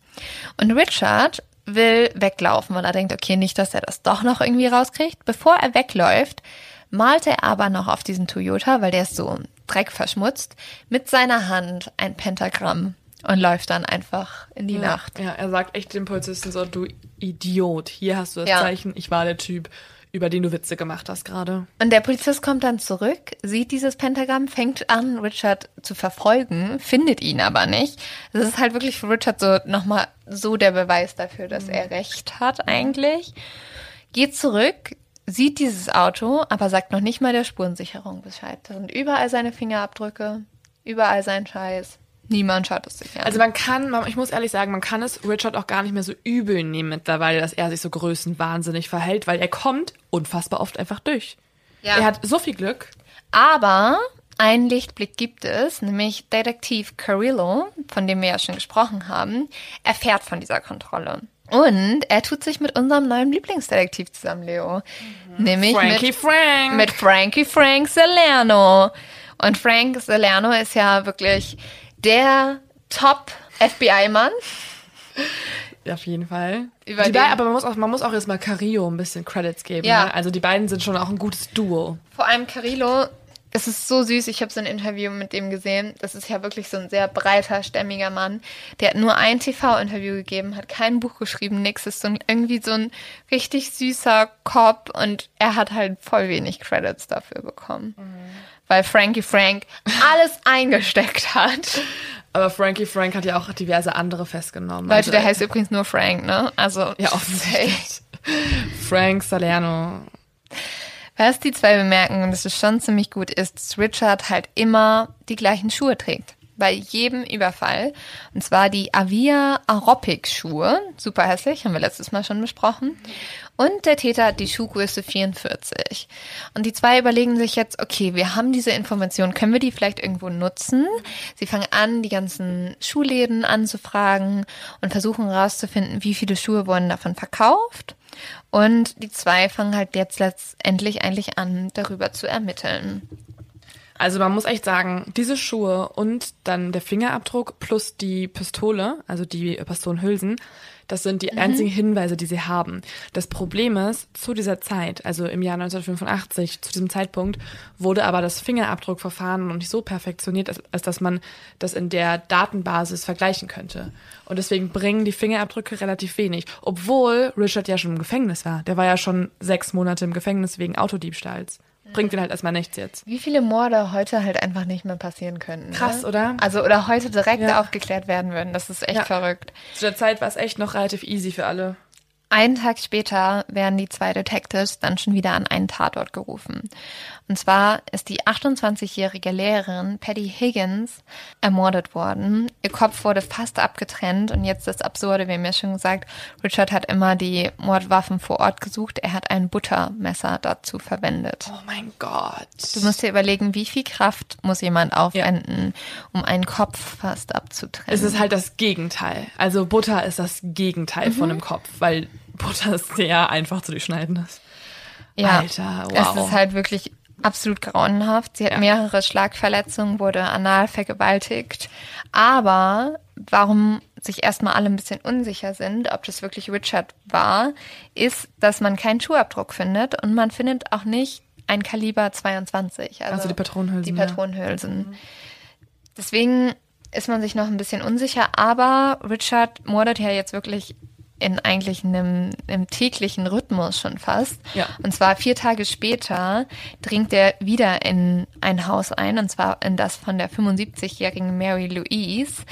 Und Richard will weglaufen, weil er denkt, okay, nicht, dass er das doch noch irgendwie rauskriegt. Bevor er wegläuft, malt er aber noch auf diesen Toyota, weil der ist so Dreck verschmutzt, mit seiner Hand ein Pentagramm und läuft dann einfach in die Nacht. Ja, er sagt echt dem Polizisten so, du Idiot, hier hast du das Ja. Zeichen, ich war der Typ, über den du Witze gemacht hast gerade. Und der Polizist kommt dann zurück, sieht dieses Pentagramm, fängt an, Richard zu verfolgen, findet ihn aber nicht. Das ist halt wirklich für Richard so nochmal so der Beweis dafür, dass er recht hat eigentlich. Geht zurück, sieht dieses Auto, aber sagt noch nicht mal der Spurensicherung Bescheid. Da sind überall seine Fingerabdrücke, überall sein Scheiß. Niemand schaut es sich an. Also man kann, man- ich muss ehrlich sagen, man kann es Richard auch gar nicht mehr so übel nehmen mittlerweile, dass er sich so größenwahnsinnig verhält, weil er kommt unfassbar oft einfach durch. Ja. Er hat so viel Glück. Aber einen Lichtblick gibt es, nämlich Detektiv Carrillo, von dem wir ja schon gesprochen haben, erfährt von dieser Kontrolle. Und er tut sich mit unserem neuen Lieblingsdetektiv zusammen, Leo. Nämlich Frankie mit, Frank. mit Frankie Frank Salerno. Und Frank Salerno ist ja wirklich der Top-FBI-Mann. Auf jeden Fall. Über die den- beiden, aber man muss auch, man muss auch jetzt mal Carillo ein bisschen Credits geben. Ja. Ne? Also die beiden sind schon auch ein gutes Duo. Vor allem Carillo, es ist so süß. Ich habe so ein Interview mit dem gesehen. Das ist ja wirklich so ein sehr breiter, stämmiger Mann. Der hat nur ein TV-Interview gegeben, hat kein Buch geschrieben, nix. Ist so ein, irgendwie so ein richtig süßer Cop und er hat halt voll wenig Credits dafür bekommen. Weil Frankie Frank alles eingesteckt hat. Aber Frankie Frank hat ja auch diverse andere festgenommen. Leute, Also, der heißt übrigens nur Frank, ne? Also, Ja, offensichtlich. Frank Salerno. Was die zwei bemerken, und das ist schon ziemlich gut, ist, dass Richard halt immer die gleichen Schuhe trägt. Bei jedem Überfall. Und zwar die Avia Aerobic Schuhe. Super hässlich, haben wir letztes Mal schon besprochen. Und der Täter hat die Schuhgröße 44. Und die zwei überlegen sich jetzt, okay, wir haben diese Information, können wir die vielleicht irgendwo nutzen? Sie fangen an, die ganzen Schuhläden anzufragen und versuchen herauszufinden, wie viele Schuhe wurden davon verkauft. Und die zwei fangen halt jetzt letztendlich eigentlich an, darüber zu ermitteln. Also man muss echt sagen, diese Schuhe und dann der Fingerabdruck plus die Pistole, also die Pistolenhülsen, das sind die einzigen Hinweise, die sie haben. Das Problem ist, zu dieser Zeit, also im Jahr 1985, zu diesem Zeitpunkt, wurde aber das Fingerabdruckverfahren noch nicht so perfektioniert, als, als dass man das in der Datenbasis vergleichen könnte. Und deswegen bringen die Fingerabdrücke relativ wenig. Obwohl Richard ja schon im Gefängnis war. Der war ja schon sechs Monate im Gefängnis wegen Autodiebstahls. Bringt ihn halt erstmal nichts jetzt. Wie viele Morde heute halt einfach nicht mehr passieren könnten. Krass, ne? oder? Also, oder heute direkt Ja. aufgeklärt werden würden. Das ist echt Ja. verrückt. Zu der Zeit war es echt noch relativ easy für alle. Einen Tag später werden die zwei Detectives dann schon wieder an einen Tatort gerufen. Und zwar ist die 28-jährige Lehrerin Patty Higgins ermordet worden. Ihr Kopf wurde fast abgetrennt und jetzt das Absurde, wir haben ja schon gesagt, Richard hat immer die Mordwaffen vor Ort gesucht. Er hat ein Buttermesser dazu verwendet. Oh mein Gott. Du musst dir überlegen, wie viel Kraft muss jemand aufwenden, um einen Kopf fast abzutrennen. Es ist halt das Gegenteil. Also Butter ist das Gegenteil von einem Kopf, weil Butter sehr einfach zu durchschneiden ist. Ja, Alter, es wow. ist halt wirklich absolut grauenhaft. Sie hat Ja. mehrere Schlagverletzungen, wurde anal vergewaltigt. Aber warum sich erstmal alle ein bisschen unsicher sind, ob das wirklich Richard war, ist, dass man keinen Schuhabdruck findet und man findet auch nicht ein Kaliber 22. Also, Also die Patronenhülsen, Die ja. Patronenhülsen. Deswegen ist man sich noch ein bisschen unsicher, aber Richard mordet ja jetzt wirklich in eigentlich einem, einem täglichen Rhythmus schon fast. Ja. Und zwar vier Tage später dringt er wieder in ein Haus ein, und zwar in das von der 75-jährigen Mary Louise.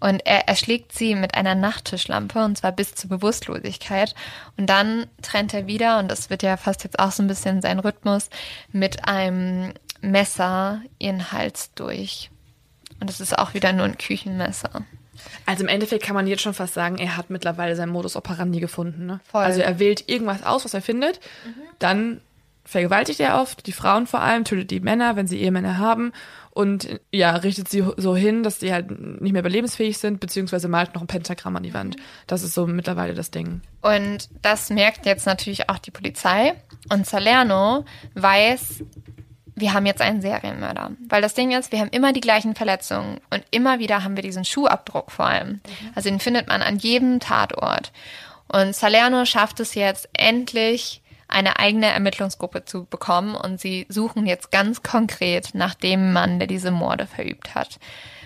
Und er erschlägt sie mit einer Nachttischlampe, und zwar bis zur Bewusstlosigkeit. Und dann trennt er wieder, und das wird ja fast jetzt auch so ein bisschen sein Rhythmus, mit einem Messer ihren Hals durch. Und es ist auch wieder nur ein Küchenmesser. Also im Endeffekt kann man jetzt schon fast sagen, er hat mittlerweile seinen Modus operandi gefunden. Ne? Voll. Also er wählt irgendwas aus, was er findet, dann vergewaltigt er oft, die Frauen vor allem, tötet die Männer, wenn sie Ehemänner haben und ja, richtet sie so hin, dass die halt nicht mehr überlebensfähig sind, beziehungsweise malt noch ein Pentagramm an die Wand. Das ist so mittlerweile das Ding. Und das merkt jetzt natürlich auch die Polizei. Und Salerno weiß, wir haben jetzt einen Serienmörder. Weil das Ding ist, wir haben immer die gleichen Verletzungen und immer wieder haben wir diesen Schuhabdruck vor allem. Also den findet man an jedem Tatort. Und Salerno schafft es jetzt endlich, eine eigene Ermittlungsgruppe zu bekommen und sie suchen jetzt ganz konkret nach dem Mann, der diese Morde verübt hat.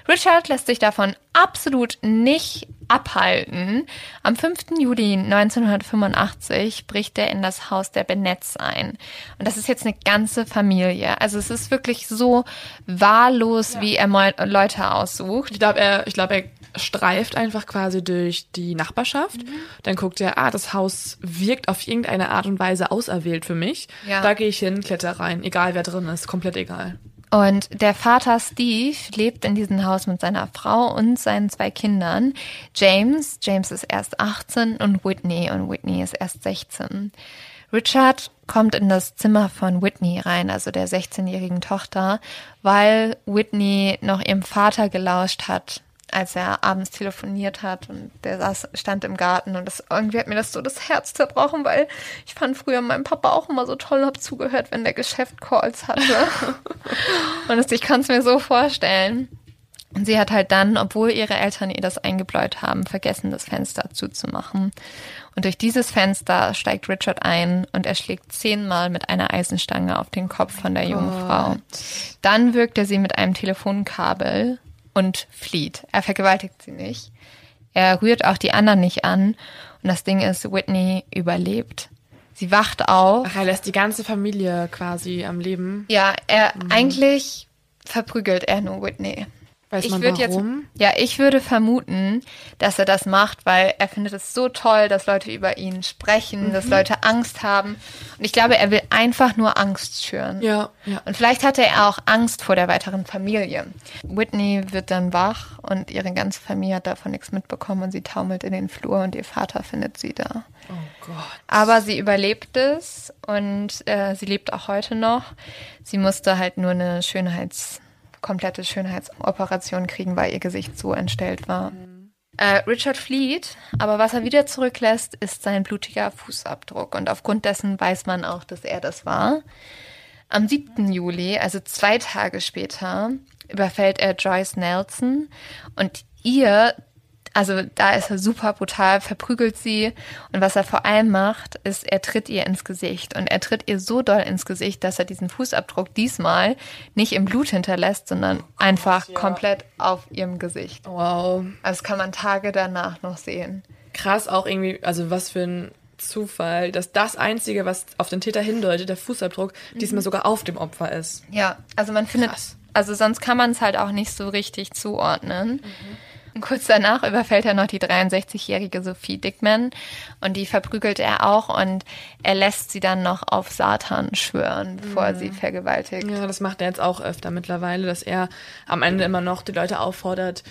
Richard lässt sich davon absolut nicht abhalten. Am 5. Juli 1985 bricht er in das Haus der Benetts ein. Und das ist jetzt eine ganze Familie. Also es ist wirklich so wahllos, wie er Leute aussucht. Ich glaube, er, ich glaube, er streift einfach quasi durch die Nachbarschaft. Dann guckt er, ah, das Haus wirkt auf irgendeine Art und Weise auserwählt für mich. Ja. Da gehe ich hin, kletter rein, egal wer drin ist, komplett egal. Und der Vater Steve lebt in diesem Haus mit seiner Frau und seinen zwei Kindern. James, James ist erst 18 und Whitney und Whitney ist erst 16. Richard kommt in das Zimmer von Whitney rein, also der 16-jährigen Tochter, weil Whitney noch ihrem Vater gelauscht hat, als er abends telefoniert hat und der saß, stand im Garten und das, irgendwie hat mir das so das Herz zerbrochen, weil ich fand früher meinen Papa auch immer so toll, hab zugehört, wenn der Geschäft Calls hatte. und das, ich kann es mir so vorstellen. Und sie hat halt dann, obwohl ihre Eltern ihr das eingebläut haben, vergessen, das Fenster zuzumachen. Und durch dieses Fenster steigt Richard ein und er schlägt zehnmal mit einer Eisenstange auf den Kopf von der jungen Frau. Dann wirkt er sie mit einem Telefonkabel und flieht. Er vergewaltigt sie nicht. Er rührt auch die anderen nicht an. Und das Ding ist, Whitney überlebt. Sie wacht auf. Ach, er lässt die ganze Familie quasi am Leben. Ja, er eigentlich verprügelt er nur Whitney. Weiß ich man würd warum? Jetzt, ja, ich würde vermuten, dass er das macht, weil er findet es so toll, dass Leute über ihn sprechen, Mhm. dass Leute Angst haben. Und ich glaube, er will einfach nur Angst schüren. Ja, ja. Und vielleicht hatte er auch Angst vor der weiteren Familie. Whitney wird dann wach und ihre ganze Familie hat davon nichts mitbekommen und sie taumelt in den Flur und ihr Vater findet sie da. Oh Gott. Aber sie überlebt es und äh, sie lebt auch heute noch. Sie musste halt nur eine Schönheits, komplette Schönheitsoperation kriegen, weil ihr Gesicht so entstellt war. Äh, Richard flieht, aber was er wieder zurücklässt, ist sein blutiger Fußabdruck. Und aufgrund dessen weiß man auch, dass er das war. Am 7. Juli, also zwei Tage später, überfällt er Joyce Nelson und ihr, also da ist er super brutal, verprügelt sie und was er vor allem macht, ist, er tritt ihr ins Gesicht und er tritt ihr so doll ins Gesicht, dass er diesen Fußabdruck diesmal nicht im Blut hinterlässt, sondern einfach komplett auf ihrem Gesicht. Wow. Also das kann man Tage danach noch sehen. Krass auch irgendwie, also was für ein Zufall, dass das Einzige, was auf den Täter hindeutet, der Fußabdruck, diesmal sogar auf dem Opfer ist. Ja, also man findet, Krass. also sonst kann man es halt auch nicht so richtig zuordnen. Und kurz danach überfällt er noch die 63-jährige Sophie Dickman und die verprügelt er auch und er lässt sie dann noch auf Satan schwören, bevor er sie vergewaltigt. Ja, das macht er jetzt auch öfter mittlerweile, dass er am Ende immer noch die Leute auffordert,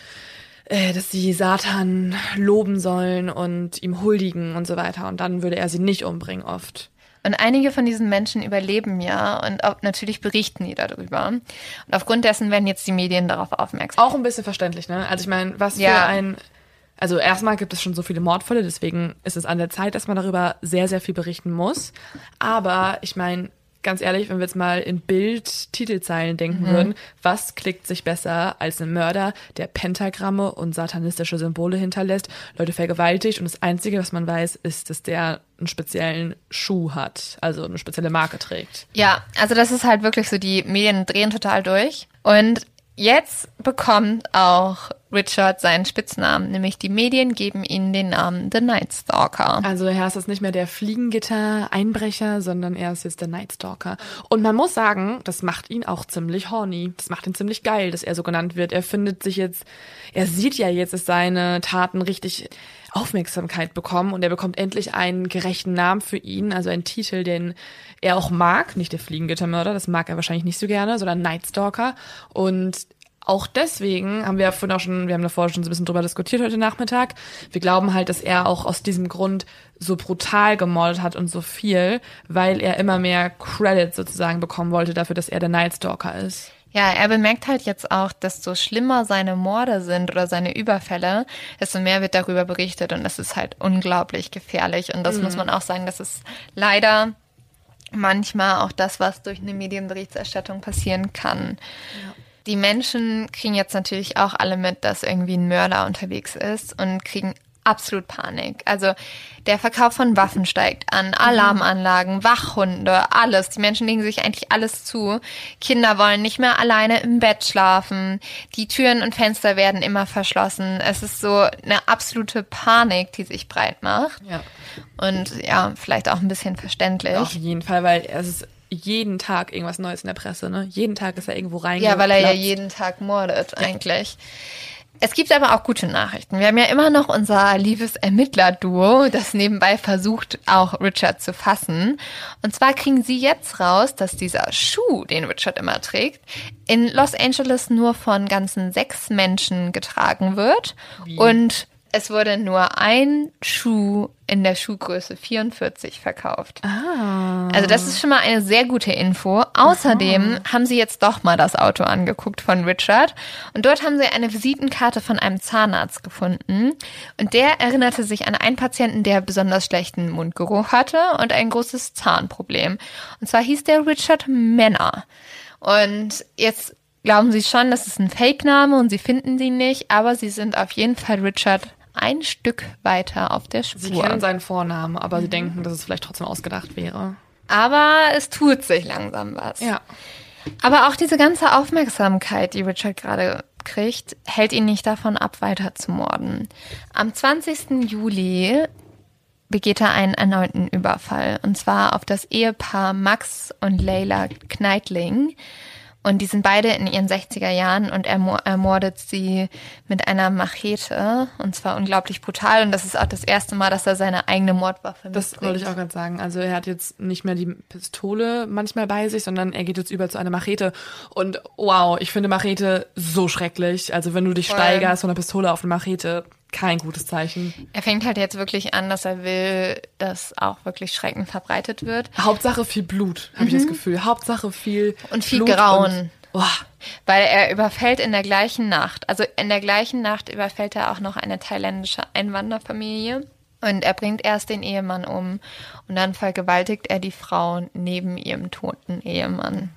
äh, dass sie Satan loben sollen und ihm huldigen und so weiter. Und dann würde er sie nicht umbringen oft. Und einige von diesen Menschen überleben ja und auch natürlich berichten die darüber. Und aufgrund dessen werden jetzt die Medien darauf aufmerksam. Auch ein bisschen verständlich, ne? Also ich meine, was für Ja. ein also erstmal gibt es schon so viele Mordfälle, deswegen ist es an der Zeit, dass man darüber sehr, sehr viel berichten muss. Aber ich meine, ganz ehrlich, wenn wir jetzt mal in Bild-Titelzeilen denken würden, was klickt sich besser als ein Mörder, der Pentagramme und satanistische Symbole hinterlässt, Leute vergewaltigt und das Einzige, was man weiß, ist, dass der einen speziellen Schuh hat, also eine spezielle Marke trägt. Ja, also das ist halt wirklich so, die Medien drehen total durch. Und jetzt bekommt auch Richard seinen Spitznamen, nämlich die Medien geben ihm den Namen The Night Stalker. Also er ist jetzt nicht mehr der Fliegengitter-Einbrecher, sondern er ist jetzt der Nightstalker. Und man muss sagen, das macht ihn auch ziemlich horny. Das macht ihn ziemlich geil, dass er so genannt wird. Er findet sich jetzt, er sieht ja jetzt, dass seine Taten richtig Aufmerksamkeit bekommen und er bekommt endlich einen gerechten Namen für ihn, also einen Titel, den er auch mag, nicht der Fliegengittermörder, das mag er wahrscheinlich nicht so gerne, sondern Nightstalker. Und auch deswegen haben wir ja vorhin auch schon, wir haben davor schon so ein bisschen drüber diskutiert heute Nachmittag. Wir glauben halt, dass er auch aus diesem Grund so brutal gemordet hat und so viel, weil er immer mehr Credit sozusagen bekommen wollte dafür, dass er der Nightstalker ist. Ja, er bemerkt halt jetzt auch, desto schlimmer seine Morde sind oder seine Überfälle, desto mehr wird darüber berichtet und das ist halt unglaublich gefährlich. Und das muss man auch sagen, das ist leider manchmal auch das, was durch eine Medienberichterstattung passieren kann. Die Menschen kriegen jetzt natürlich auch alle mit, dass irgendwie ein Mörder unterwegs ist und kriegen absolut Panik. Also der Verkauf von Waffen steigt an, Alarmanlagen, Wachhunde, alles. Die Menschen legen sich eigentlich alles zu. Kinder wollen nicht mehr alleine im Bett schlafen. Die Türen und Fenster werden immer verschlossen. Es ist so eine absolute Panik, die sich breit macht. Ja. Und ja, vielleicht auch ein bisschen verständlich. Auf jeden Fall, weil es ist jeden Tag irgendwas Neues in der Presse, ne? Jeden Tag ist er irgendwo rein. Ja, weil er ja jeden Tag mordet eigentlich. Es gibt aber auch gute Nachrichten. Wir haben ja immer noch unser liebes Ermittler-Duo, das nebenbei versucht, auch Richard zu fassen. Und zwar kriegen sie jetzt raus, dass dieser Schuh, den Richard immer trägt, in Los Angeles nur von ganzen sechs Menschen getragen wird. Und es wurde nur ein Schuh in der Schuhgröße 44 verkauft. Ah. Also das ist schon mal eine sehr gute Info. Außerdem haben sie jetzt doch mal das Auto angeguckt von Richard und dort haben sie eine Visitenkarte von einem Zahnarzt gefunden und der erinnerte sich an einen Patienten, der besonders schlechten Mundgeruch hatte und ein großes Zahnproblem. Und zwar hieß der Richard Männer. Und jetzt glauben sie schon, das ist ein Fake-Name und sie finden sie nicht, aber sie sind auf jeden Fall Richard ein Stück weiter auf der Spur. Sie kennen seinen Vornamen, aber sie denken, dass es vielleicht trotzdem ausgedacht wäre. Aber es tut sich langsam was. Ja. Aber auch diese ganze Aufmerksamkeit, die Richard gerade kriegt, hält ihn nicht davon ab, weiter zu morden. Am 20. Juli begeht er einen erneuten Überfall. Und zwar auf das Ehepaar Max und Leila Kneitling. Und die sind beide in ihren 60er Jahren und er mo- ermordet sie mit einer Machete. Und zwar unglaublich brutal. Und das ist auch das erste Mal, dass er seine eigene Mordwaffe Das mitbringt. wollte ich auch gerade sagen. Also er hat jetzt nicht mehr die Pistole manchmal bei sich, sondern er geht jetzt über zu einer Machete. Und wow, ich finde Machete so schrecklich. Also wenn du dich Voll. steigerst von einer Pistole auf eine Machete, kein gutes Zeichen. Er fängt halt jetzt wirklich an, dass er will, dass auch wirklich Schrecken verbreitet wird. Hauptsache viel Blut, habe ich das Gefühl. Hauptsache viel Und viel Blut Grauen. Und, oh, Weil er überfällt in der gleichen Nacht, also in der gleichen Nacht überfällt er auch noch eine thailändische Einwanderfamilie. Und er bringt erst den Ehemann um und dann vergewaltigt er die Frau neben ihrem toten Ehemann.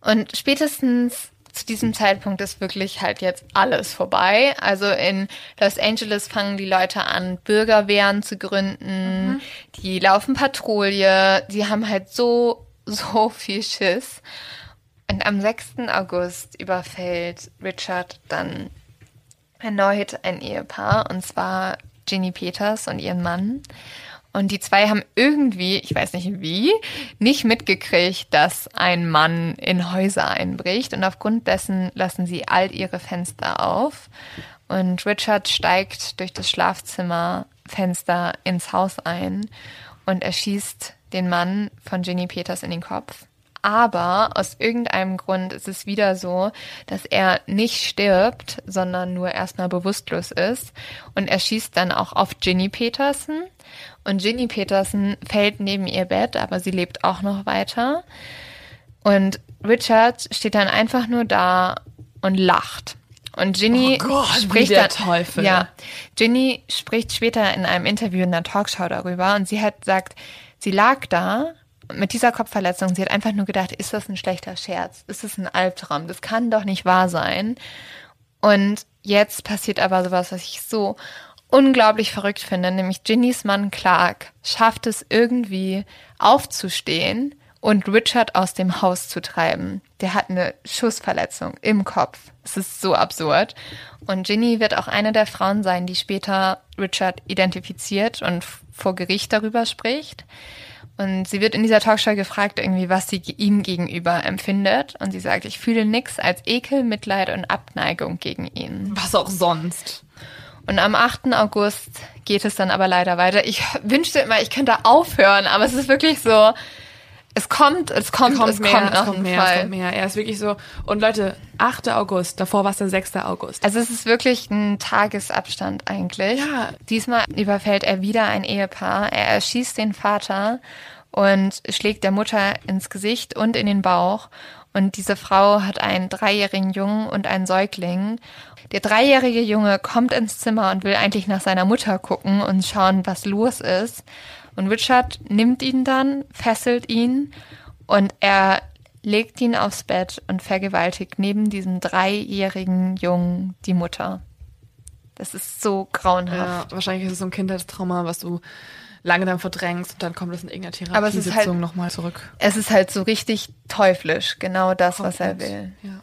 Und spätestens zu diesem Zeitpunkt ist wirklich halt jetzt alles vorbei. Also in Los Angeles fangen die Leute an, Bürgerwehren zu gründen. Die laufen Patrouille. Die haben halt so, so viel Schiss. Und am 6. August überfällt Richard dann erneut ein Ehepaar, und zwar Ginny Peters und ihren Mann. Und die zwei haben irgendwie, ich weiß nicht wie, nicht mitgekriegt, dass ein Mann in Häuser einbricht. Und aufgrund dessen lassen sie all ihre Fenster auf Und Richard steigt durch das Schlafzimmerfenster ins Haus ein und erschießt den Mann von Ginny Peters in den Kopf. Aber aus irgendeinem Grund ist es wieder so, dass er nicht stirbt, sondern nur erstmal bewusstlos ist. Und er schießt dann auch auf Ginny Peterson. Und Ginny Peterson fällt neben ihr Bett, aber sie lebt auch noch weiter. Und Richard steht dann einfach nur da und lacht. Und Ginny Oh Gott, spricht der dann, Teufel. Ja, Ginny spricht später in einem Interview in einer Talkshow darüber und sie hat sagt, sie lag da mit dieser Kopfverletzung. Sie hat einfach nur gedacht, ist das ein schlechter Scherz? Ist das ein Albtraum? Das kann doch nicht wahr sein. Und jetzt passiert aber sowas, was ich so unglaublich verrückt finde, nämlich Ginnys Mann Clark schafft es irgendwie aufzustehen und Richard aus dem Haus zu treiben. Der hat eine Schussverletzung im Kopf. Es ist so absurd. Und Ginny wird auch eine der Frauen sein, die später Richard identifiziert und vor Gericht darüber spricht. Und sie wird in dieser Talkshow gefragt, irgendwie, was sie ihm gegenüber empfindet. Und sie sagt, ich fühle nichts als Ekel, Mitleid und Abneigung gegen ihn. Was auch sonst. Und am 8. August geht es dann aber leider weiter. Ich wünschte immer, ich könnte aufhören, aber es ist wirklich so, es kommt, es kommt, Kommt es mehr, kommt es kommt mehr, es Fall. kommt mehr. Er ist wirklich so. Und Leute, 8. August, davor war es der 6. August. Also es ist wirklich ein Tagesabstand eigentlich. Ja. Diesmal überfällt er wieder ein Ehepaar. Er erschießt den Vater und schlägt der Mutter ins Gesicht und in den Bauch. Und diese Frau hat einen dreijährigen Jungen und einen Säugling. Der dreijährige Junge kommt ins Zimmer und will eigentlich nach seiner Mutter gucken und schauen, was los ist. Und Richard nimmt ihn dann, fesselt ihn und er legt ihn aufs Bett und vergewaltigt neben diesem dreijährigen Jungen die Mutter. Das ist so grauenhaft. Ja, wahrscheinlich ist es so ein Kindheitstrauma, was du lange dann verdrängst und dann kommt es in irgendeiner Aber es ist Therapiesitzung halt- nochmal zurück. Es ist halt so richtig teuflisch, genau das, was er will. Ja.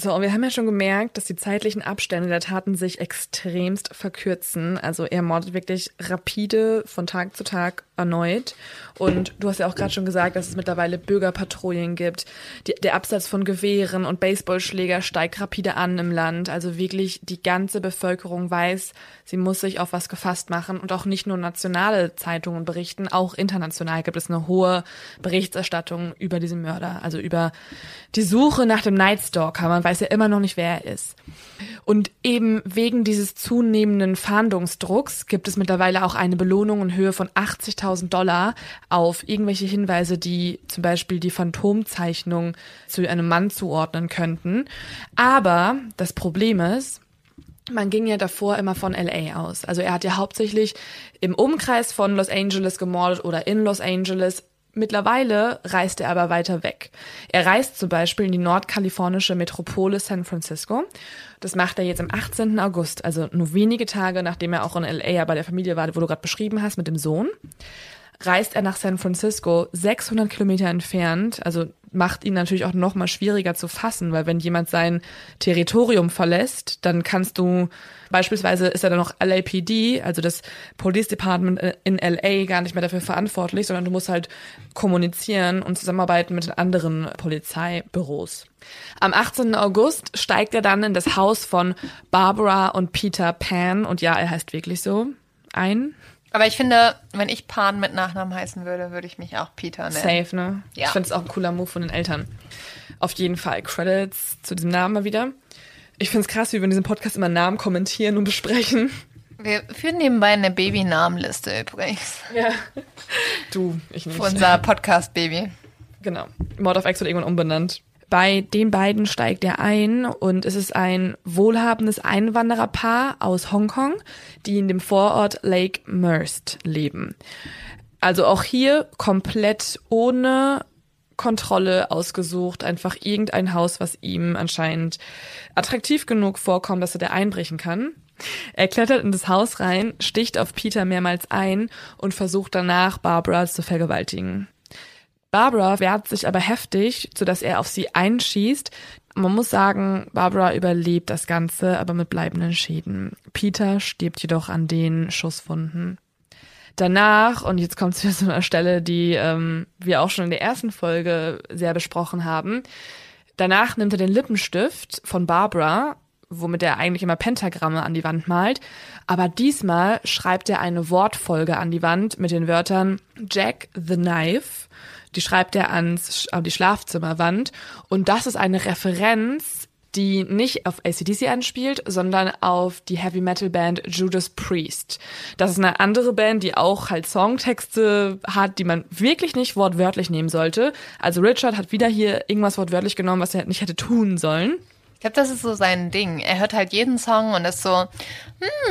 So, wir haben ja schon gemerkt, dass die zeitlichen Abstände der Taten sich extremst verkürzen. Also er mordet wirklich rapide von Tag zu Tag erneut. Und du hast ja auch gerade schon gesagt, dass es mittlerweile Bürgerpatrouillen gibt. Die, der Absatz von Gewehren und Baseballschläger steigt rapide an im Land. Also wirklich die ganze Bevölkerung weiß, sie muss sich auf was gefasst machen. Und auch nicht nur nationale Zeitungen berichten, auch international gibt es eine hohe Berichterstattung über diesen Mörder. Also über die Suche nach dem Night Stalker. Man weiß ja immer noch nicht, wer er ist. Und eben wegen dieses zunehmenden Fahndungsdrucks gibt es mittlerweile auch eine Belohnung in Höhe von 80.000 Dollar auf irgendwelche Hinweise, die zum Beispiel die Phantomzeichnung zu einem Mann zuordnen könnten. Aber das Problem ist, man ging ja davor immer von LA aus. Also er hat ja hauptsächlich im Umkreis von Los Angeles gemordet oder in Los Angeles. Mittlerweile reist er aber weiter weg. Er reist zum Beispiel in die nordkalifornische Metropole San Francisco. Das macht er jetzt am 18. August, also nur wenige Tage, nachdem er auch in LA bei der Familie war, wo du gerade beschrieben hast, mit dem Sohn reist er nach San Francisco, 600 Kilometer entfernt, also macht ihn natürlich auch noch mal schwieriger zu fassen, weil wenn jemand sein Territorium verlässt, dann kannst du, beispielsweise ist er dann noch LAPD, also das Police Department in LA gar nicht mehr dafür verantwortlich, sondern du musst halt kommunizieren und zusammenarbeiten mit den anderen Polizeibüros. Am 18. August steigt er dann in das Haus von Barbara und Peter Pan, und ja, er heißt wirklich so, ein. Aber ich finde, wenn ich Pan mit Nachnamen heißen würde, würde ich mich auch Peter nennen. Safe, ne? Ja. Ich finde es auch ein cooler Move von den Eltern. Auf jeden Fall Credits zu diesem Namen mal wieder. Ich finde es krass, wie wir in diesem Podcast immer Namen kommentieren und besprechen. Wir führen nebenbei eine Babynamenliste übrigens. Ja. Du, ich nicht. Für unser Podcast-Baby. Genau. Mord of X wird irgendwann umbenannt. Bei den beiden steigt er ein und es ist ein wohlhabendes Einwandererpaar aus Hongkong, die in dem Vorort Lake Merced leben. Also auch hier komplett ohne Kontrolle ausgesucht, einfach irgendein Haus, was ihm anscheinend attraktiv genug vorkommt, dass er da einbrechen kann. Er klettert in das Haus rein, sticht auf Peter mehrmals ein und versucht danach Barbara zu vergewaltigen. Barbara wehrt sich aber heftig, sodass er auf sie einschießt. Man muss sagen, Barbara überlebt das Ganze, aber mit bleibenden Schäden. Peter stirbt jedoch an den Schusswunden. Danach, und jetzt kommt es wieder zu einer Stelle, die ähm, wir auch schon in der ersten Folge sehr besprochen haben. Danach nimmt er den Lippenstift von Barbara, womit er eigentlich immer Pentagramme an die Wand malt. Aber diesmal schreibt er eine Wortfolge an die Wand mit den Wörtern Jack the Knife. Die schreibt er ans, an die Schlafzimmerwand. Und das ist eine Referenz, die nicht auf ACDC anspielt, sondern auf die Heavy Metal Band Judas Priest. Das ist eine andere Band, die auch halt Songtexte hat, die man wirklich nicht wortwörtlich nehmen sollte. Also Richard hat wieder hier irgendwas wortwörtlich genommen, was er nicht hätte tun sollen. Ich glaube, das ist so sein Ding. Er hört halt jeden Song und ist so,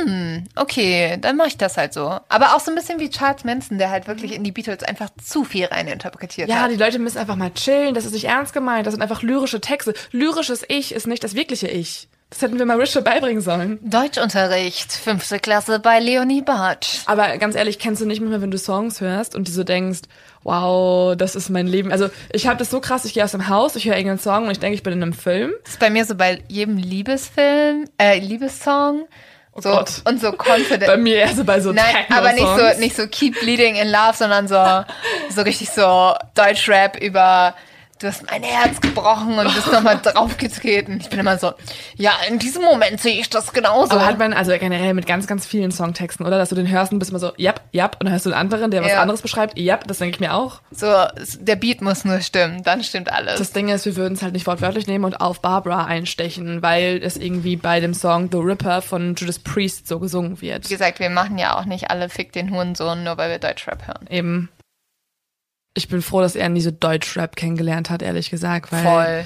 hm, okay, dann mache ich das halt so. Aber auch so ein bisschen wie Charles Manson, der halt wirklich in die Beatles einfach zu viel reininterpretiert Ja, hat. die Leute müssen einfach mal chillen. Das ist nicht ernst gemeint. Das sind einfach lyrische Texte. Lyrisches Ich ist nicht das wirkliche Ich. Das hätten wir mal Richard beibringen sollen. Deutschunterricht, fünfte Klasse bei Leonie Bartsch. Aber ganz ehrlich, kennst du nicht mehr, wenn du Songs hörst und die so denkst, wow, das ist mein Leben. Also ich habe das so krass, ich gehe aus dem Haus, ich höre irgendeinen Song und ich denke, ich bin in einem Film. Das ist bei mir so bei jedem Liebesfilm, äh, Liebessong. So, Oh Gott. und so confident. Bei mir eher so bei so Nein, aber nicht so, nicht so keep bleeding in love, sondern so, so richtig so Deutschrap über du hast mein Herz gebrochen und bist nochmal draufgetreten. Ich bin immer so, ja, in diesem Moment sehe ich das genauso. Aber hat man also generell mit ganz, ganz vielen Songtexten, oder? Dass du den hörst und bist immer so, yep, yep, und dann hörst du einen anderen, der was Ja. anderes beschreibt, yep, das denke ich mir auch. so, der Beat muss nur stimmen, dann stimmt alles. Das Ding ist, wir würden es halt nicht wortwörtlich nehmen und auf Barbara einstechen, weil es irgendwie bei dem Song The Ripper von Judas Priest so gesungen wird. Wie gesagt, wir machen ja auch nicht alle Fick den Hurensohn, nur weil wir Deutschrap hören. Eben. Ich bin froh, dass er nie so Deutschrap kennengelernt hat, ehrlich gesagt, weil Voll.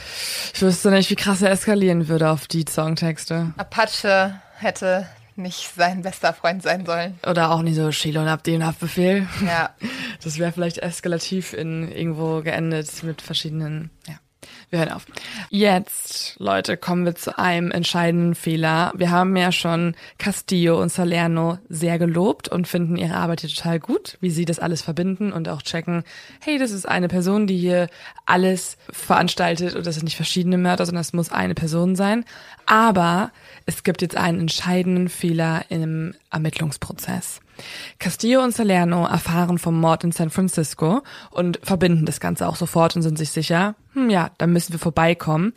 ich wüsste nicht, wie krass er eskalieren würde auf die Songtexte. Apache hätte nicht sein bester Freund sein sollen. Oder auch nie so Shilon ab den Haftbefehl. Ja. Das wäre vielleicht eskalativ in irgendwo geendet mit verschiedenen, ja. Wir hören auf. Jetzt, Leute, kommen wir zu einem entscheidenden Fehler. Wir haben ja schon Castillo und Salerno sehr gelobt und finden ihre Arbeit hier total gut, wie sie das alles verbinden und auch checken, hey, das ist eine Person, die hier alles veranstaltet und das sind nicht verschiedene Mörder, sondern es muss eine Person sein. Aber es gibt jetzt einen entscheidenden Fehler im Ermittlungsprozess. Castillo und Salerno erfahren vom Mord in San Francisco und verbinden das Ganze auch sofort und sind sich sicher, hm, ja, da müssen wir vorbeikommen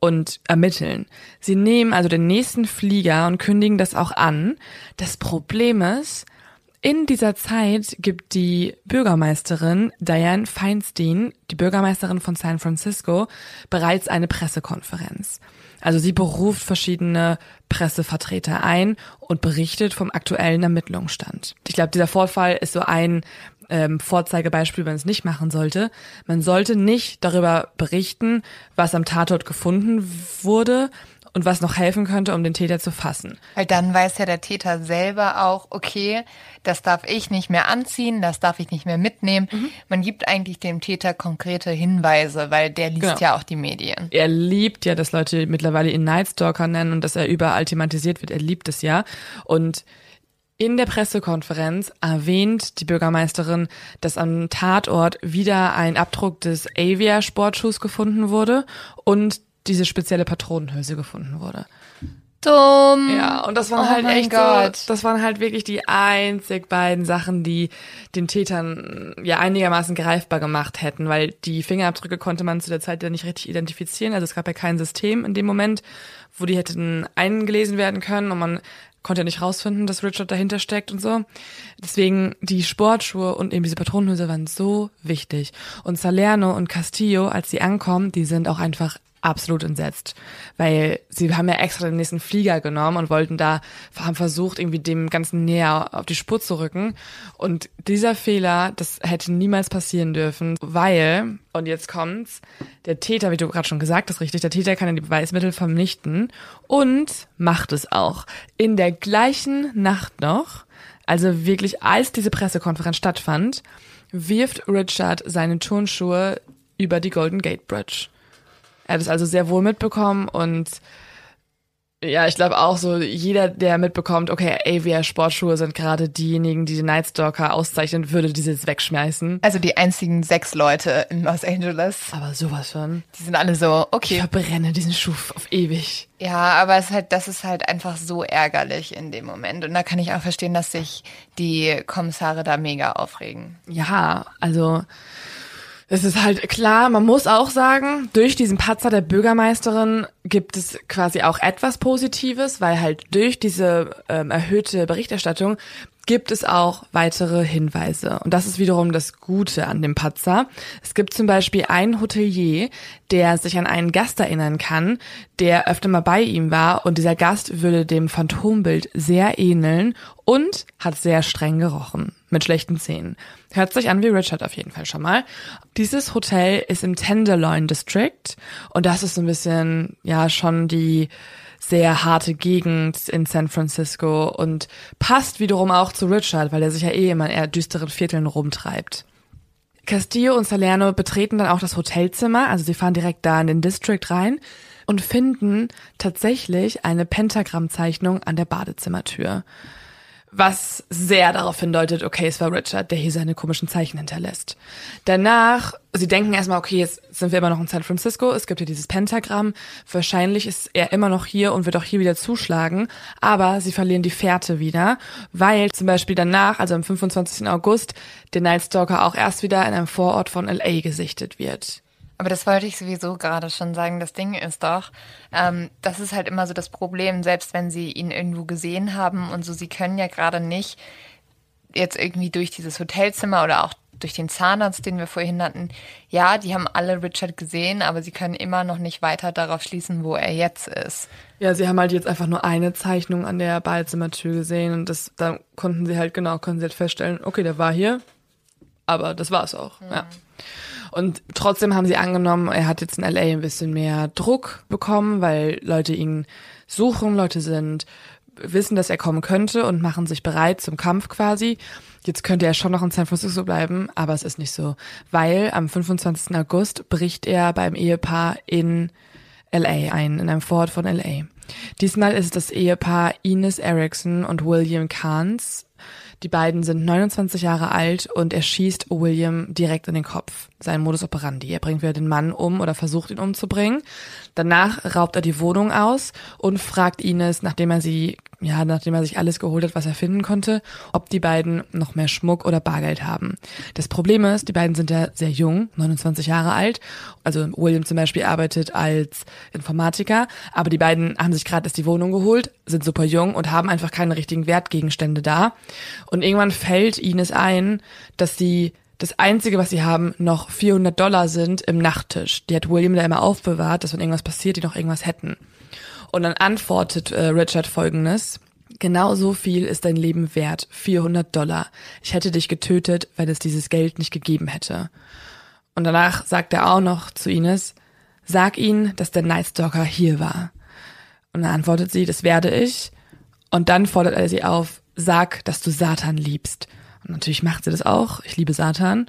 und ermitteln. Sie nehmen also den nächsten Flieger und kündigen das auch an. Das Problem ist, in dieser Zeit gibt die Bürgermeisterin Diane Feinstein, die Bürgermeisterin von San Francisco, bereits eine Pressekonferenz. Also sie beruft verschiedene Pressevertreter ein und berichtet vom aktuellen Ermittlungsstand. Ich glaube, dieser Vorfall ist so ein ähm, Vorzeigebeispiel, wenn man es nicht machen sollte. Man sollte nicht darüber berichten, was am Tatort gefunden wurde und was noch helfen könnte, um den Täter zu fassen. Weil dann weiß ja der Täter selber auch, okay, das darf ich nicht mehr anziehen, das darf ich nicht mehr mitnehmen. Mhm. Man gibt eigentlich dem Täter konkrete Hinweise, weil der liest Genau. ja auch die Medien. er liebt ja, dass Leute mittlerweile ihn Nightstalker nennen und dass er überall thematisiert wird. Er liebt es ja. Und in der Pressekonferenz erwähnt die Bürgermeisterin, dass am Tatort wieder ein Abdruck des Avia-Sportschuhs gefunden wurde und diese spezielle Patronenhülse gefunden wurde. Dumm. Ja, und das waren Oh halt echt Gott. so, das waren halt wirklich die einzig beiden Sachen, die den Tätern ja einigermaßen greifbar gemacht hätten, weil die Fingerabdrücke konnte man zu der Zeit ja nicht richtig identifizieren. Also es gab ja kein System in dem Moment, wo die hätten eingelesen werden können und man konnte ja nicht rausfinden, dass Richard dahinter steckt und so. Deswegen die Sportschuhe und eben diese Patronenhülse waren so wichtig. Und Salerno und Castillo, als sie ankommen, die sind auch einfach absolut entsetzt, weil sie haben ja extra den nächsten Flieger genommen und wollten da, haben versucht, irgendwie dem Ganzen näher auf die Spur zu rücken. Und dieser Fehler, das hätte niemals passieren dürfen, weil, und jetzt kommt's, der Täter, wie du gerade schon gesagt hast, richtig, der Täter kann ja die Beweismittel vernichten und macht es auch. In der gleichen Nacht noch, also wirklich als diese Pressekonferenz stattfand, wirft Richard seine Turnschuhe über die Golden Gate Bridge. Er hat es also sehr wohl mitbekommen und ja, ich glaube auch so, jeder, der mitbekommt, okay, Avia Sportschuhe sind gerade diejenigen, die den Nightstalker auszeichnen, würde diese jetzt wegschmeißen. Also die einzigen sechs Leute in Los Angeles, Aber sowas von. die sind alle so, Ich okay. verbrenne diesen Schuh auf ewig. Ja, aber es ist halt, das ist halt einfach so ärgerlich in dem Moment. Und da kann ich auch verstehen, dass sich die Kommissare da mega aufregen. Ja, also Es ist halt klar, man muss auch sagen, durch diesen Patzer der Bürgermeisterin gibt es quasi auch etwas Positives, weil halt durch diese ähm, erhöhte Berichterstattung gibt es auch weitere Hinweise. Und das ist wiederum das Gute an dem Patzer. Es gibt zum Beispiel einen Hotelier, der sich an einen Gast erinnern kann, der öfter mal bei ihm war und dieser Gast würde dem Phantombild sehr ähneln und hat sehr streng gerochen mit schlechten Zähnen. Hört sich an wie Richard auf jeden Fall schon mal. Dieses Hotel ist im Tenderloin District und das ist so ein bisschen, ja, schon die sehr harte Gegend in San Francisco und passt wiederum auch zu Richard, weil er sich ja eh immer in eher düsteren Vierteln rumtreibt. Castillo und Salerno betreten dann auch das Hotelzimmer, also sie fahren direkt da in den District rein und finden tatsächlich eine Pentagrammzeichnung an der Badezimmertür was sehr darauf hindeutet, okay, es war Richard, der hier seine komischen Zeichen hinterlässt. Danach, sie denken erstmal, okay, jetzt sind wir immer noch in San Francisco, es gibt hier dieses Pentagramm, wahrscheinlich ist er immer noch hier und wird auch hier wieder zuschlagen, aber sie verlieren die Fährte wieder, weil zum Beispiel danach, also am 25. August, der Night Stalker auch erst wieder in einem Vorort von LA gesichtet wird. Aber das wollte ich sowieso gerade schon sagen. Das Ding ist doch, ähm, das ist halt immer so das Problem, selbst wenn sie ihn irgendwo gesehen haben und so, sie können ja gerade nicht jetzt irgendwie durch dieses Hotelzimmer oder auch durch den Zahnarzt, den wir vorhin hatten, ja, die haben alle Richard gesehen, aber sie können immer noch nicht weiter darauf schließen, wo er jetzt ist. Ja, sie haben halt jetzt einfach nur eine Zeichnung an der Badezimmertür gesehen und das, da konnten sie halt genau, konnten sie halt feststellen, okay, der war hier, aber das war's auch, mhm. ja. Und trotzdem haben sie angenommen, er hat jetzt in LA ein bisschen mehr Druck bekommen, weil Leute ihn suchen, Leute sind, wissen, dass er kommen könnte und machen sich bereit zum Kampf quasi. Jetzt könnte er schon noch in San Francisco bleiben, aber es ist nicht so, weil am 25. August bricht er beim Ehepaar in LA ein, in einem Vorort von LA. Diesmal ist das Ehepaar Ines Erickson und William Kahns. Die beiden sind 29 Jahre alt und er schießt William direkt in den Kopf. Sein Modus operandi. Er bringt wieder den Mann um oder versucht ihn umzubringen. Danach raubt er die Wohnung aus und fragt Ines, nachdem er sie, ja, nachdem er sich alles geholt hat, was er finden konnte, ob die beiden noch mehr Schmuck oder Bargeld haben. Das Problem ist, die beiden sind ja sehr jung, 29 Jahre alt. Also William zum Beispiel arbeitet als Informatiker, aber die beiden haben sich gerade erst die Wohnung geholt, sind super jung und haben einfach keine richtigen Wertgegenstände da. Und irgendwann fällt Ines ein, dass sie das Einzige, was sie haben, noch 400 Dollar sind im Nachttisch. Die hat William da immer aufbewahrt, dass wenn irgendwas passiert, die noch irgendwas hätten. Und dann antwortet äh, Richard folgendes. Genau so viel ist dein Leben wert. 400 Dollar. Ich hätte dich getötet, wenn es dieses Geld nicht gegeben hätte. Und danach sagt er auch noch zu Ines, sag ihnen, dass der Night Stalker hier war. Und dann antwortet sie, das werde ich. Und dann fordert er sie auf, sag, dass du Satan liebst. Und natürlich macht sie das auch. Ich liebe Satan.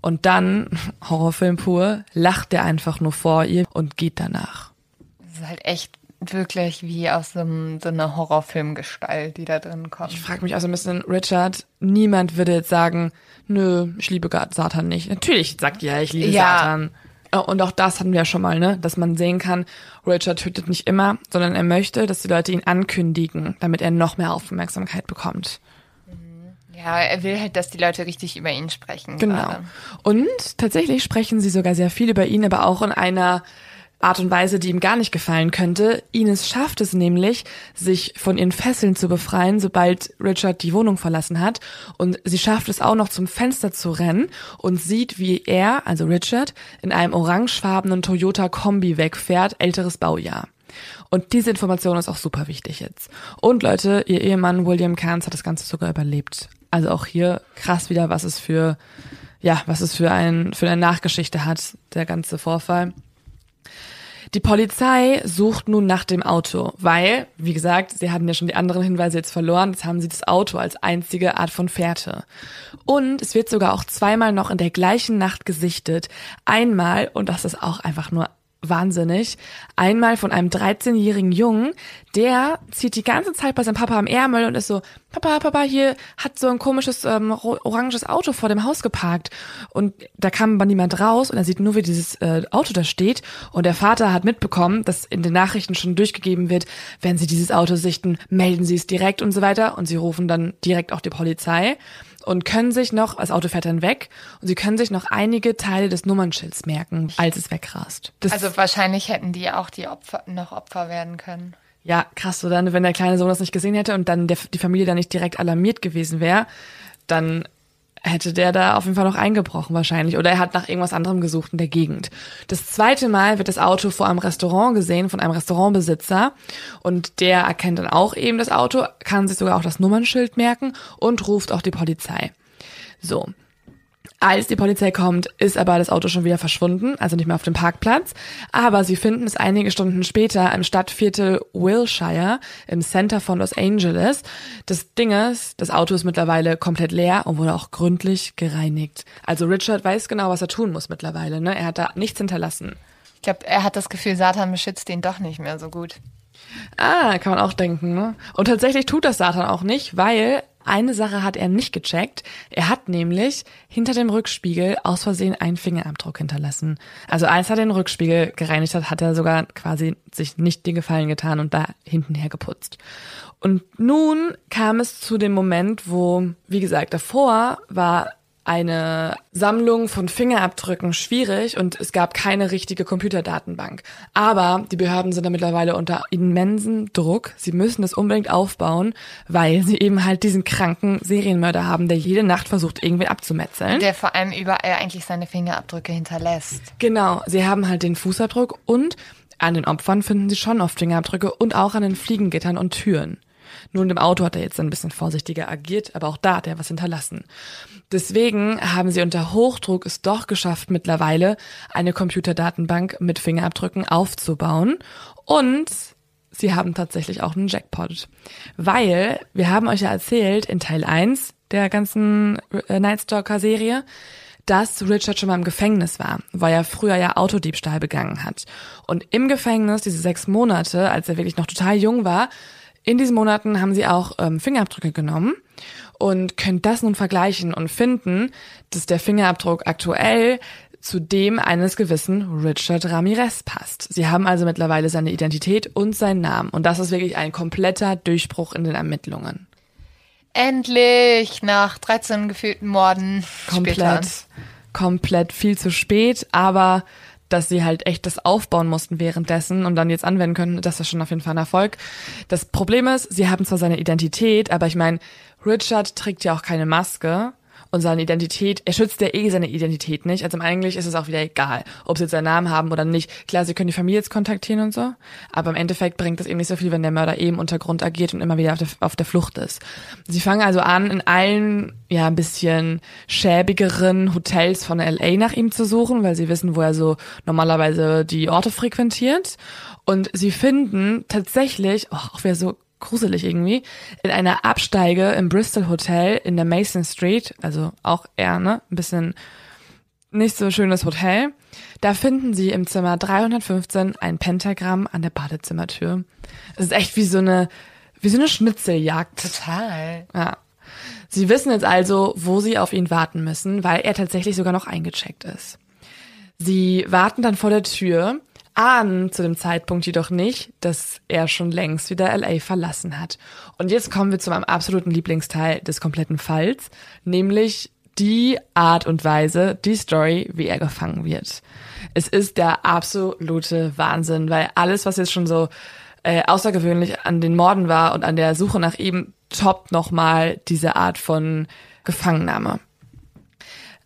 Und dann, Horrorfilm pur, lacht er einfach nur vor ihr und geht danach. Das ist halt echt wirklich wie aus so, einem, so einer Horrorfilmgestalt, die da drin kommt. Ich frage mich auch so ein bisschen, Richard, niemand würde jetzt sagen, nö, ich liebe Satan nicht. Natürlich sagt ja, ich liebe ja. Satan. Und auch das hatten wir ja schon mal, ne? Dass man sehen kann, Richard tötet nicht immer, sondern er möchte, dass die Leute ihn ankündigen, damit er noch mehr Aufmerksamkeit bekommt. Ja, er will halt, dass die Leute richtig über ihn sprechen. Genau. Gerade. Und tatsächlich sprechen sie sogar sehr viel über ihn, aber auch in einer Art und Weise, die ihm gar nicht gefallen könnte. Ines schafft es nämlich, sich von ihren Fesseln zu befreien, sobald Richard die Wohnung verlassen hat. Und sie schafft es auch noch zum Fenster zu rennen und sieht, wie er, also Richard, in einem orangefarbenen Toyota Kombi wegfährt, älteres Baujahr. Und diese Information ist auch super wichtig jetzt. Und Leute, ihr Ehemann William Cairns hat das Ganze sogar überlebt. Also auch hier krass wieder, was es für, ja, was es für ein, für eine Nachgeschichte hat, der ganze Vorfall. Die Polizei sucht nun nach dem Auto, weil, wie gesagt, sie hatten ja schon die anderen Hinweise jetzt verloren, jetzt haben sie das Auto als einzige Art von Fährte. Und es wird sogar auch zweimal noch in der gleichen Nacht gesichtet. Einmal, und das ist auch einfach nur wahnsinnig. Einmal von einem 13-jährigen Jungen, der zieht die ganze Zeit bei seinem Papa am Ärmel und ist so, Papa, Papa, hier hat so ein komisches ähm, oranges Auto vor dem Haus geparkt. Und da kam dann niemand raus und er sieht nur, wie dieses äh, Auto da steht. Und der Vater hat mitbekommen, dass in den Nachrichten schon durchgegeben wird, wenn sie dieses Auto sichten, melden sie es direkt und so weiter. Und sie rufen dann direkt auch die Polizei. Und können sich noch, das Auto fährt dann weg und sie können sich noch einige Teile des Nummernschilds merken, als es wegrast. Das Also wahrscheinlich hätten die auch die Opfer, noch Opfer werden können. Ja, krass, so dann, wenn der kleine Sohn das nicht gesehen hätte und dann der, die Familie da nicht direkt alarmiert gewesen wäre, dann hätte der da auf jeden Fall noch eingebrochen wahrscheinlich. Oder er hat nach irgendwas anderem gesucht in der Gegend. Das zweite Mal wird das Auto vor einem Restaurant gesehen von einem Restaurantbesitzer und der erkennt dann auch eben das Auto, kann sich sogar auch das Nummernschild merken und ruft auch die Polizei. So. Als die Polizei kommt, ist aber das Auto schon wieder verschwunden, also nicht mehr auf dem Parkplatz. Aber sie finden es einige Stunden später im Stadtviertel Wilshire im Center von Los Angeles. Das Ding ist, das Auto ist mittlerweile komplett leer und wurde auch gründlich gereinigt. Also Richard weiß genau, was er tun muss mittlerweile. Ne? Er hat da nichts hinterlassen. Ich glaube, er hat das Gefühl, Satan beschützt ihn doch nicht mehr so gut. Ah, kann man auch denken. Ne? Und tatsächlich tut das Satan auch nicht, weil eine Sache hat er nicht gecheckt. Er hat nämlich hinter dem Rückspiegel aus Versehen einen Fingerabdruck hinterlassen. Also als er den Rückspiegel gereinigt hat, hat er sogar quasi sich nicht den Gefallen getan und da hinten her geputzt. Und nun kam es zu dem Moment, wo, wie gesagt, davor war eine Sammlung von Fingerabdrücken schwierig und es gab keine richtige Computerdatenbank. Aber die Behörden sind da mittlerweile unter immensen Druck. Sie müssen das unbedingt aufbauen, weil sie eben halt diesen kranken Serienmörder haben, der jede Nacht versucht, irgendwie abzumetzeln. Der vor allem überall eigentlich seine Fingerabdrücke hinterlässt. Genau, sie haben halt den Fußabdruck und an den Opfern finden sie schon oft Fingerabdrücke und auch an den Fliegengittern und Türen. Nur in dem Auto hat er jetzt ein bisschen vorsichtiger agiert, aber auch da hat er was hinterlassen. Deswegen haben sie unter Hochdruck es doch geschafft, mittlerweile eine Computerdatenbank mit Fingerabdrücken aufzubauen und sie haben tatsächlich auch einen Jackpot. Weil, wir haben euch ja erzählt in Teil 1 der ganzen äh, Nightstalker-Serie, dass Richard schon mal im Gefängnis war, weil er früher ja Autodiebstahl begangen hat. Und im Gefängnis, diese sechs Monate, als er wirklich noch total jung war, in diesen Monaten haben sie auch ähm, Fingerabdrücke genommen und können das nun vergleichen und finden, dass der Fingerabdruck aktuell zu dem eines gewissen Richard Ramirez passt. Sie haben also mittlerweile seine Identität und seinen Namen. Und das ist wirklich ein kompletter Durchbruch in den Ermittlungen. Endlich nach 13 gefühlten Morden. Komplett, komplett viel zu spät, aber dass sie halt echt das aufbauen mussten währenddessen und dann jetzt anwenden können, das ist schon auf jeden Fall ein Erfolg. Das Problem ist, sie haben zwar seine Identität, aber ich meine, Richard trägt ja auch keine Maske und seine Identität, er schützt ja eh seine Identität nicht. Also eigentlich ist es auch wieder egal, ob sie jetzt seinen Namen haben oder nicht. Klar, sie können die Familie jetzt kontaktieren und so, aber im Endeffekt bringt das eben nicht so viel, wenn der Mörder eben im Untergrund agiert und immer wieder auf der, auf der Flucht ist. Sie fangen also an, in allen, ja, ein bisschen schäbigeren Hotels von LA nach ihm zu suchen, weil sie wissen, wo er so normalerweise die Orte frequentiert. Und sie finden tatsächlich, oh, auch wer so gruselig irgendwie, in einer Absteige im Bristol Hotel in der Mason Street, also auch eher, ne, ein bisschen nicht so schönes Hotel. Da finden sie im Zimmer 315 ein Pentagramm an der Badezimmertür. Es ist echt wie so eine, wie so eine Schnitzeljagd. Total. Ja. Sie wissen jetzt also, wo sie auf ihn warten müssen, weil er tatsächlich sogar noch eingecheckt ist. Sie warten dann vor der Tür, ahnen zu dem Zeitpunkt jedoch nicht, dass er schon längst wieder LA verlassen hat. Und jetzt kommen wir zu meinem absoluten Lieblingsteil des kompletten Falls, nämlich die Art und Weise, die Story, wie er gefangen wird. Es ist der absolute Wahnsinn, weil alles, was jetzt schon so äh, außergewöhnlich an den Morden war und an der Suche nach ihm, toppt nochmal diese Art von Gefangennahme.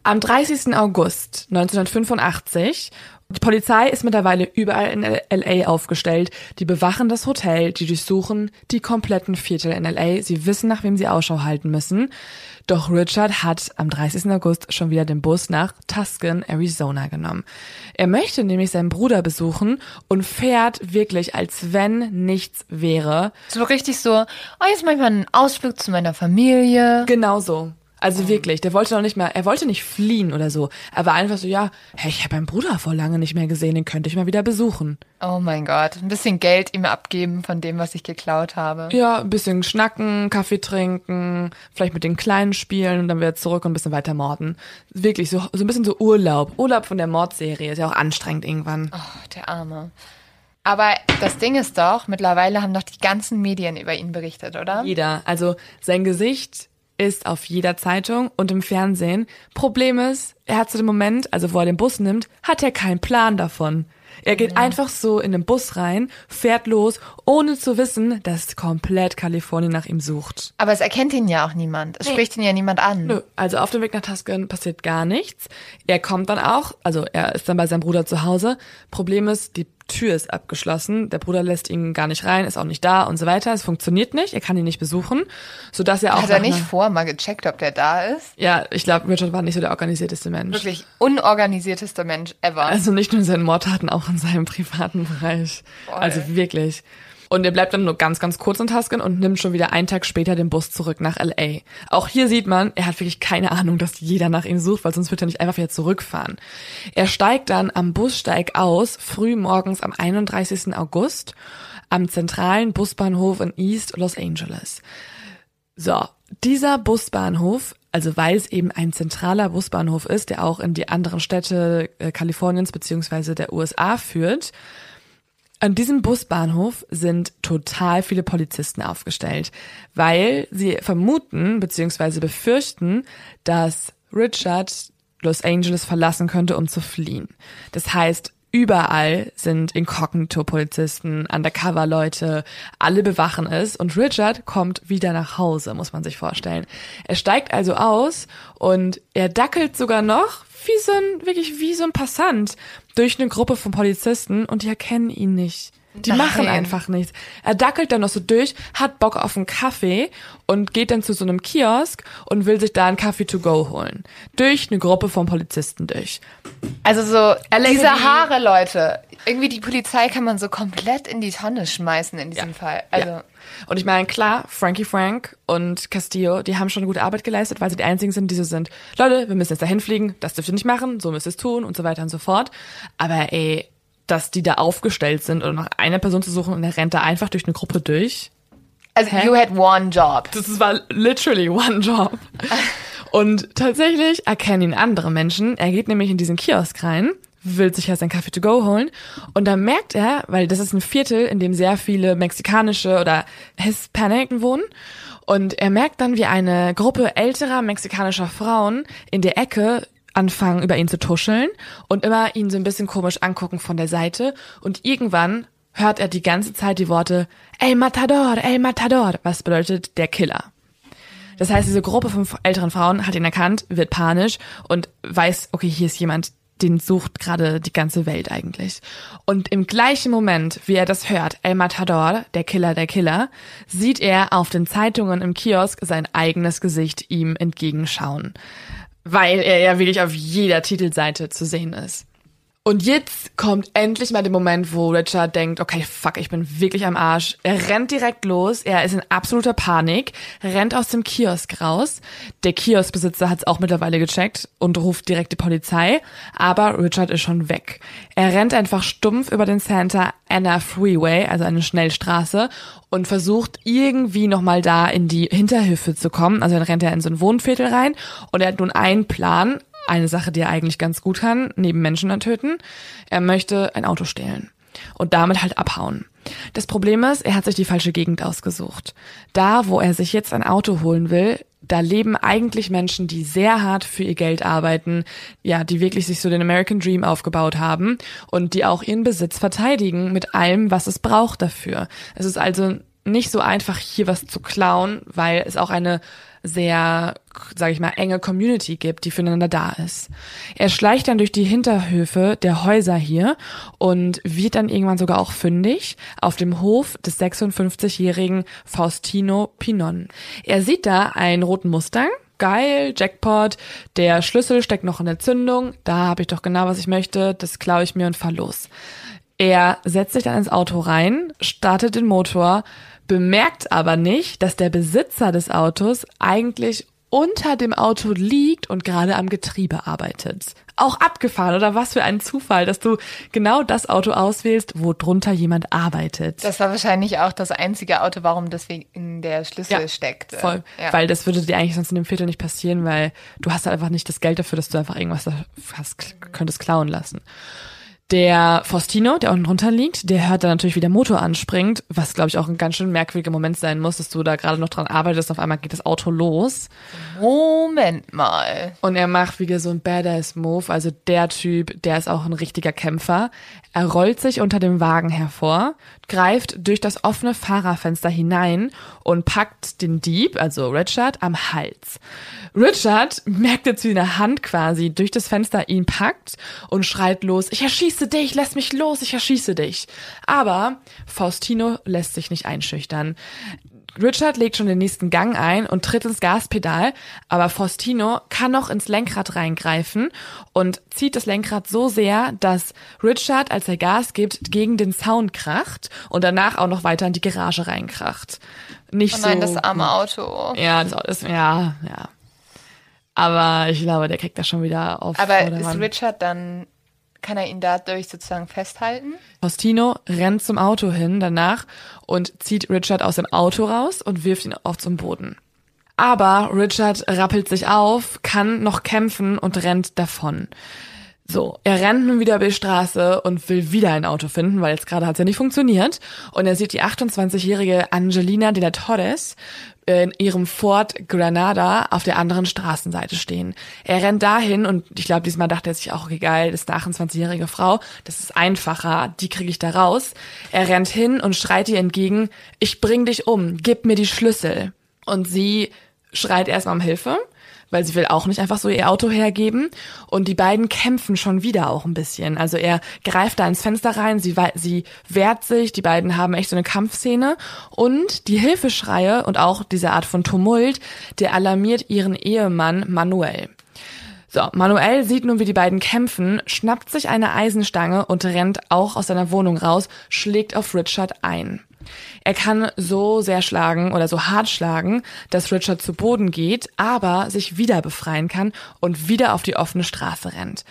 Am 30. August 1985 die Polizei ist mittlerweile überall in LA aufgestellt. Die bewachen das Hotel, die durchsuchen die kompletten Viertel in LA. Sie wissen, nach wem sie Ausschau halten müssen. Doch Richard hat am 30. August schon wieder den Bus nach Tuscan, Arizona genommen. Er möchte nämlich seinen Bruder besuchen und fährt wirklich, als wenn nichts wäre. So richtig so, oh, jetzt mach ich mal einen Ausflug zu meiner Familie. Genau so. Also wirklich, der wollte noch nicht mal, er wollte nicht fliehen oder so. Er war einfach so, ja, hey, ich habe meinen Bruder vor lange nicht mehr gesehen, den könnte ich mal wieder besuchen. Oh mein Gott, ein bisschen Geld ihm abgeben von dem, was ich geklaut habe. Ja, ein bisschen schnacken, Kaffee trinken, vielleicht mit den Kleinen spielen und dann wieder zurück und ein bisschen weiter morden. Wirklich, so, so ein bisschen so Urlaub. Urlaub von der Mordserie. Ist ja auch anstrengend irgendwann. Oh, der Arme. Aber das Ding ist doch, mittlerweile haben doch die ganzen Medien über ihn berichtet, oder? Jeder. Also sein Gesicht ist auf jeder Zeitung und im Fernsehen. Problem ist, er hat zu dem Moment, also wo er den Bus nimmt, hat er keinen Plan davon. Er geht einfach so in den Bus rein, fährt los, ohne zu wissen, dass komplett Kalifornien nach ihm sucht. Aber es erkennt ihn ja auch niemand. Es spricht ihn ja niemand an. Nö, also auf dem Weg nach Tuscan passiert gar nichts. Er kommt dann auch, also er ist dann bei seinem Bruder zu Hause. Problem ist, die Tür ist abgeschlossen, der Bruder lässt ihn gar nicht rein, ist auch nicht da und so weiter. Es funktioniert nicht, er kann ihn nicht besuchen, so dass er auch Hat er nicht vor mal gecheckt, ob der da ist? Ja, ich glaube, Richard war nicht so der organisierteste Mensch. Wirklich unorganisiertester Mensch ever. Also nicht nur in seinen Mordtaten, auch in seinem privaten Bereich. Voll. Also wirklich. Und er bleibt dann nur ganz, ganz kurz in Tuscan und nimmt schon wieder einen Tag später den Bus zurück nach L.A. Auch hier sieht man, er hat wirklich keine Ahnung, dass jeder nach ihm sucht, weil sonst wird er nicht einfach wieder zurückfahren. Er steigt dann am Bussteig aus, früh morgens am 31. August, am zentralen Busbahnhof in East Los Angeles. So, dieser Busbahnhof, also weil es eben ein zentraler Busbahnhof ist, der auch in die anderen Städte äh, Kaliforniens beziehungsweise der USA führt, an diesem Busbahnhof sind total viele Polizisten aufgestellt, weil sie vermuten bzw. befürchten, dass Richard Los Angeles verlassen könnte, um zu fliehen. Das heißt, überall sind Inkognito-Polizisten, Undercover-Leute, alle bewachen es und Richard kommt wieder nach Hause, muss man sich vorstellen. Er steigt also aus und er dackelt sogar noch wie so ein, wirklich wie so ein Passant durch eine Gruppe von Polizisten und die erkennen ihn nicht. Die Nein. machen einfach nichts. Er dackelt dann noch so durch, hat Bock auf einen Kaffee und geht dann zu so einem Kiosk und will sich da einen Kaffee to go holen. Durch eine Gruppe von Polizisten durch. Also so, diese Haare, Leute. Irgendwie die Polizei kann man so komplett in die Tonne schmeißen in diesem Fall. Also, ja. Und ich meine, klar, Frankie Frank und Castillo, die haben schon gute Arbeit geleistet, weil sie die einzigen sind, die so sind, Leute, wir müssen jetzt dahin fliegen, das dürft ihr nicht machen, so müsst ihr es tun und so weiter und so fort. Aber ey, dass die da aufgestellt sind und nach einer Person zu suchen und er rennt da einfach durch eine Gruppe durch. also Hä? you had one job. Das war literally one job. Und tatsächlich erkennen ihn andere Menschen. Er geht nämlich in diesen Kiosk rein, will sich ja sein Kaffee to go holen. Und dann merkt er, weil das ist ein Viertel, in dem sehr viele mexikanische oder Hispaniken wohnen. Und er merkt dann, wie eine Gruppe älterer mexikanischer Frauen in der Ecke anfangen, über ihn zu tuscheln und immer ihn so ein bisschen komisch angucken von der Seite. Und irgendwann hört er die ganze Zeit die Worte El Matador, El Matador, was bedeutet der Killer. Das heißt, diese Gruppe von älteren Frauen hat ihn erkannt, wird panisch und weiß, okay, hier ist jemand, den sucht gerade die ganze Welt eigentlich. Und im gleichen Moment, wie er das hört, El Matador, der Killer, der Killer, sieht er auf den Zeitungen im Kiosk sein eigenes Gesicht ihm entgegenschauen. Weil er ja wirklich auf jeder Titelseite zu sehen ist. Und jetzt kommt endlich mal der Moment, wo Richard denkt, okay, fuck, ich bin wirklich am Arsch. Er rennt direkt los, er ist in absoluter Panik, rennt aus dem Kiosk raus. Der Kioskbesitzer hat es auch mittlerweile gecheckt und ruft direkt die Polizei, aber Richard ist schon weg. Er rennt einfach stumpf über den Santa Ana Freeway, also eine Schnellstraße, und versucht irgendwie nochmal da in die Hinterhöfe zu kommen. Also dann rennt er in so ein Wohnviertel rein und er hat nun einen Plan, eine Sache, die er eigentlich ganz gut kann, neben Menschen töten. Er möchte ein Auto stehlen und damit halt abhauen. Das Problem ist, er hat sich die falsche Gegend ausgesucht. Da, wo er sich jetzt ein Auto holen will, da leben eigentlich Menschen, die sehr hart für ihr Geld arbeiten, ja, die wirklich sich so den American Dream aufgebaut haben und die auch ihren Besitz verteidigen mit allem, was es braucht dafür. Es ist also nicht so einfach, hier was zu klauen, weil es auch eine sehr, sage ich mal, enge Community gibt, die füreinander da ist. Er schleicht dann durch die Hinterhöfe der Häuser hier und wird dann irgendwann sogar auch fündig auf dem Hof des 56-jährigen Faustino Pinon. Er sieht da einen roten Mustang, geil, Jackpot, der Schlüssel steckt noch in der Zündung, da habe ich doch genau, was ich möchte, das klaue ich mir und fahr los. Er setzt sich dann ins Auto rein, startet den Motor, bemerkt aber nicht, dass der Besitzer des Autos eigentlich unter dem Auto liegt und gerade am Getriebe arbeitet. Auch abgefahren, oder was für ein Zufall, dass du genau das Auto auswählst, wo drunter jemand arbeitet. Das war wahrscheinlich auch das einzige Auto, warum deswegen der Schlüssel steckt. Voll. Ja. Weil das würde dir eigentlich sonst in dem Viertel nicht passieren, weil du hast halt einfach nicht das Geld dafür, dass du einfach irgendwas da hast, könntest klauen lassen. Der Faustino, der unten drunter liegt, der hört dann natürlich, wie der Motor anspringt, was glaube ich auch ein ganz schön merkwürdiger Moment sein muss, dass du da gerade noch dran arbeitest, auf einmal geht das Auto los. Moment mal. Und er macht wieder so ein Badass-Move, also der Typ, der ist auch ein richtiger Kämpfer. Er rollt sich unter dem Wagen hervor, greift durch das offene Fahrerfenster hinein und packt den Dieb, also Richard, am Hals. Richard merkt jetzt, wie eine Hand quasi durch das Fenster ihn packt und schreit los, ich erschieße dich, lass mich los, ich erschieße dich. Aber Faustino lässt sich nicht einschüchtern. Richard legt schon den nächsten Gang ein und tritt ins Gaspedal, aber Faustino kann noch ins Lenkrad reingreifen und zieht das Lenkrad so sehr, dass Richard, als er Gas gibt, gegen den Zaun kracht und danach auch noch weiter in die Garage reinkracht. Nicht Oh nein, so. das arme Auto. Ja, das ist, ja, ja. Aber ich glaube, der kriegt das schon wieder auf Aber ist. Richard dann, kann er ihn dadurch sozusagen festhalten? Faustino rennt zum Auto hin danach und zieht Richard aus dem Auto raus und wirft ihn auf zum Boden. Aber Richard rappelt sich auf, kann noch kämpfen und rennt davon. So, er rennt nun wieder über die Straße und will wieder ein Auto finden, weil jetzt gerade hat es ja nicht funktioniert. Und er sieht die 28-jährige Angelina de la Torres in ihrem Ford Granada auf der anderen Straßenseite stehen. Er rennt dahin und ich glaube, diesmal dachte er sich auch, okay, geil, das ist eine 28-jährige Frau, das ist einfacher, die kriege ich da raus. Er rennt hin und schreit ihr entgegen, ich bring dich um, gib mir die Schlüssel. Und sie schreit erstmal um Hilfe weil sie will auch nicht einfach so ihr Auto hergeben. Und die beiden kämpfen schon wieder auch ein bisschen. Also er greift da ins Fenster rein, sie, sie wehrt sich, die beiden haben echt so eine Kampfszene. Und die Hilfeschreie und auch diese Art von Tumult, der alarmiert ihren Ehemann Manuel. So, Manuel sieht nun, wie die beiden kämpfen, schnappt sich eine Eisenstange und rennt auch aus seiner Wohnung raus, schlägt auf Richard ein. Er kann so sehr schlagen oder so hart schlagen, dass Richard zu Boden geht, aber sich wieder befreien kann und wieder auf die offene Straße rennt.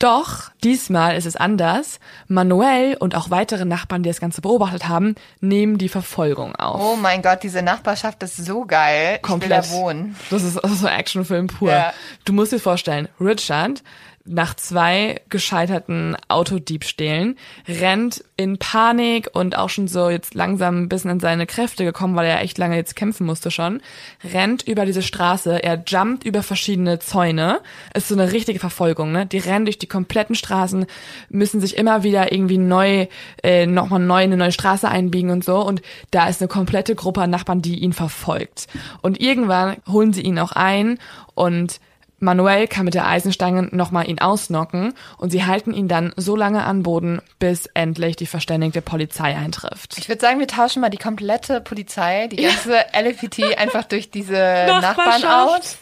Doch diesmal ist es anders. Manuel und auch weitere Nachbarn, die das Ganze beobachtet haben, nehmen die Verfolgung auf. Oh mein Gott, diese Nachbarschaft ist so geil. Komplett. Ich will da wohnen. Das ist, so Actionfilm pur. Ja. Du musst dir vorstellen, Richard nach zwei gescheiterten Autodiebstählen rennt in Panik und auch schon so jetzt langsam ein bisschen in seine Kräfte gekommen, weil er echt lange jetzt kämpfen musste schon, rennt über diese Straße, er jumpt über verschiedene Zäune, ist so eine richtige Verfolgung, ne? Die rennen durch die kompletten Straßen, müssen sich immer wieder irgendwie neu, äh, nochmal neu in eine neue Straße einbiegen und so und da ist eine komplette Gruppe an Nachbarn, die ihn verfolgt. Und irgendwann holen sie ihn auch ein und Manuel kann mit der Eisenstange nochmal ihn ausnocken und sie halten ihn dann so lange an Boden, bis endlich die verständigte Polizei eintrifft. Ich würde sagen, wir tauschen mal die komplette Polizei, die ganze LFPT einfach durch diese Nachbarn aus.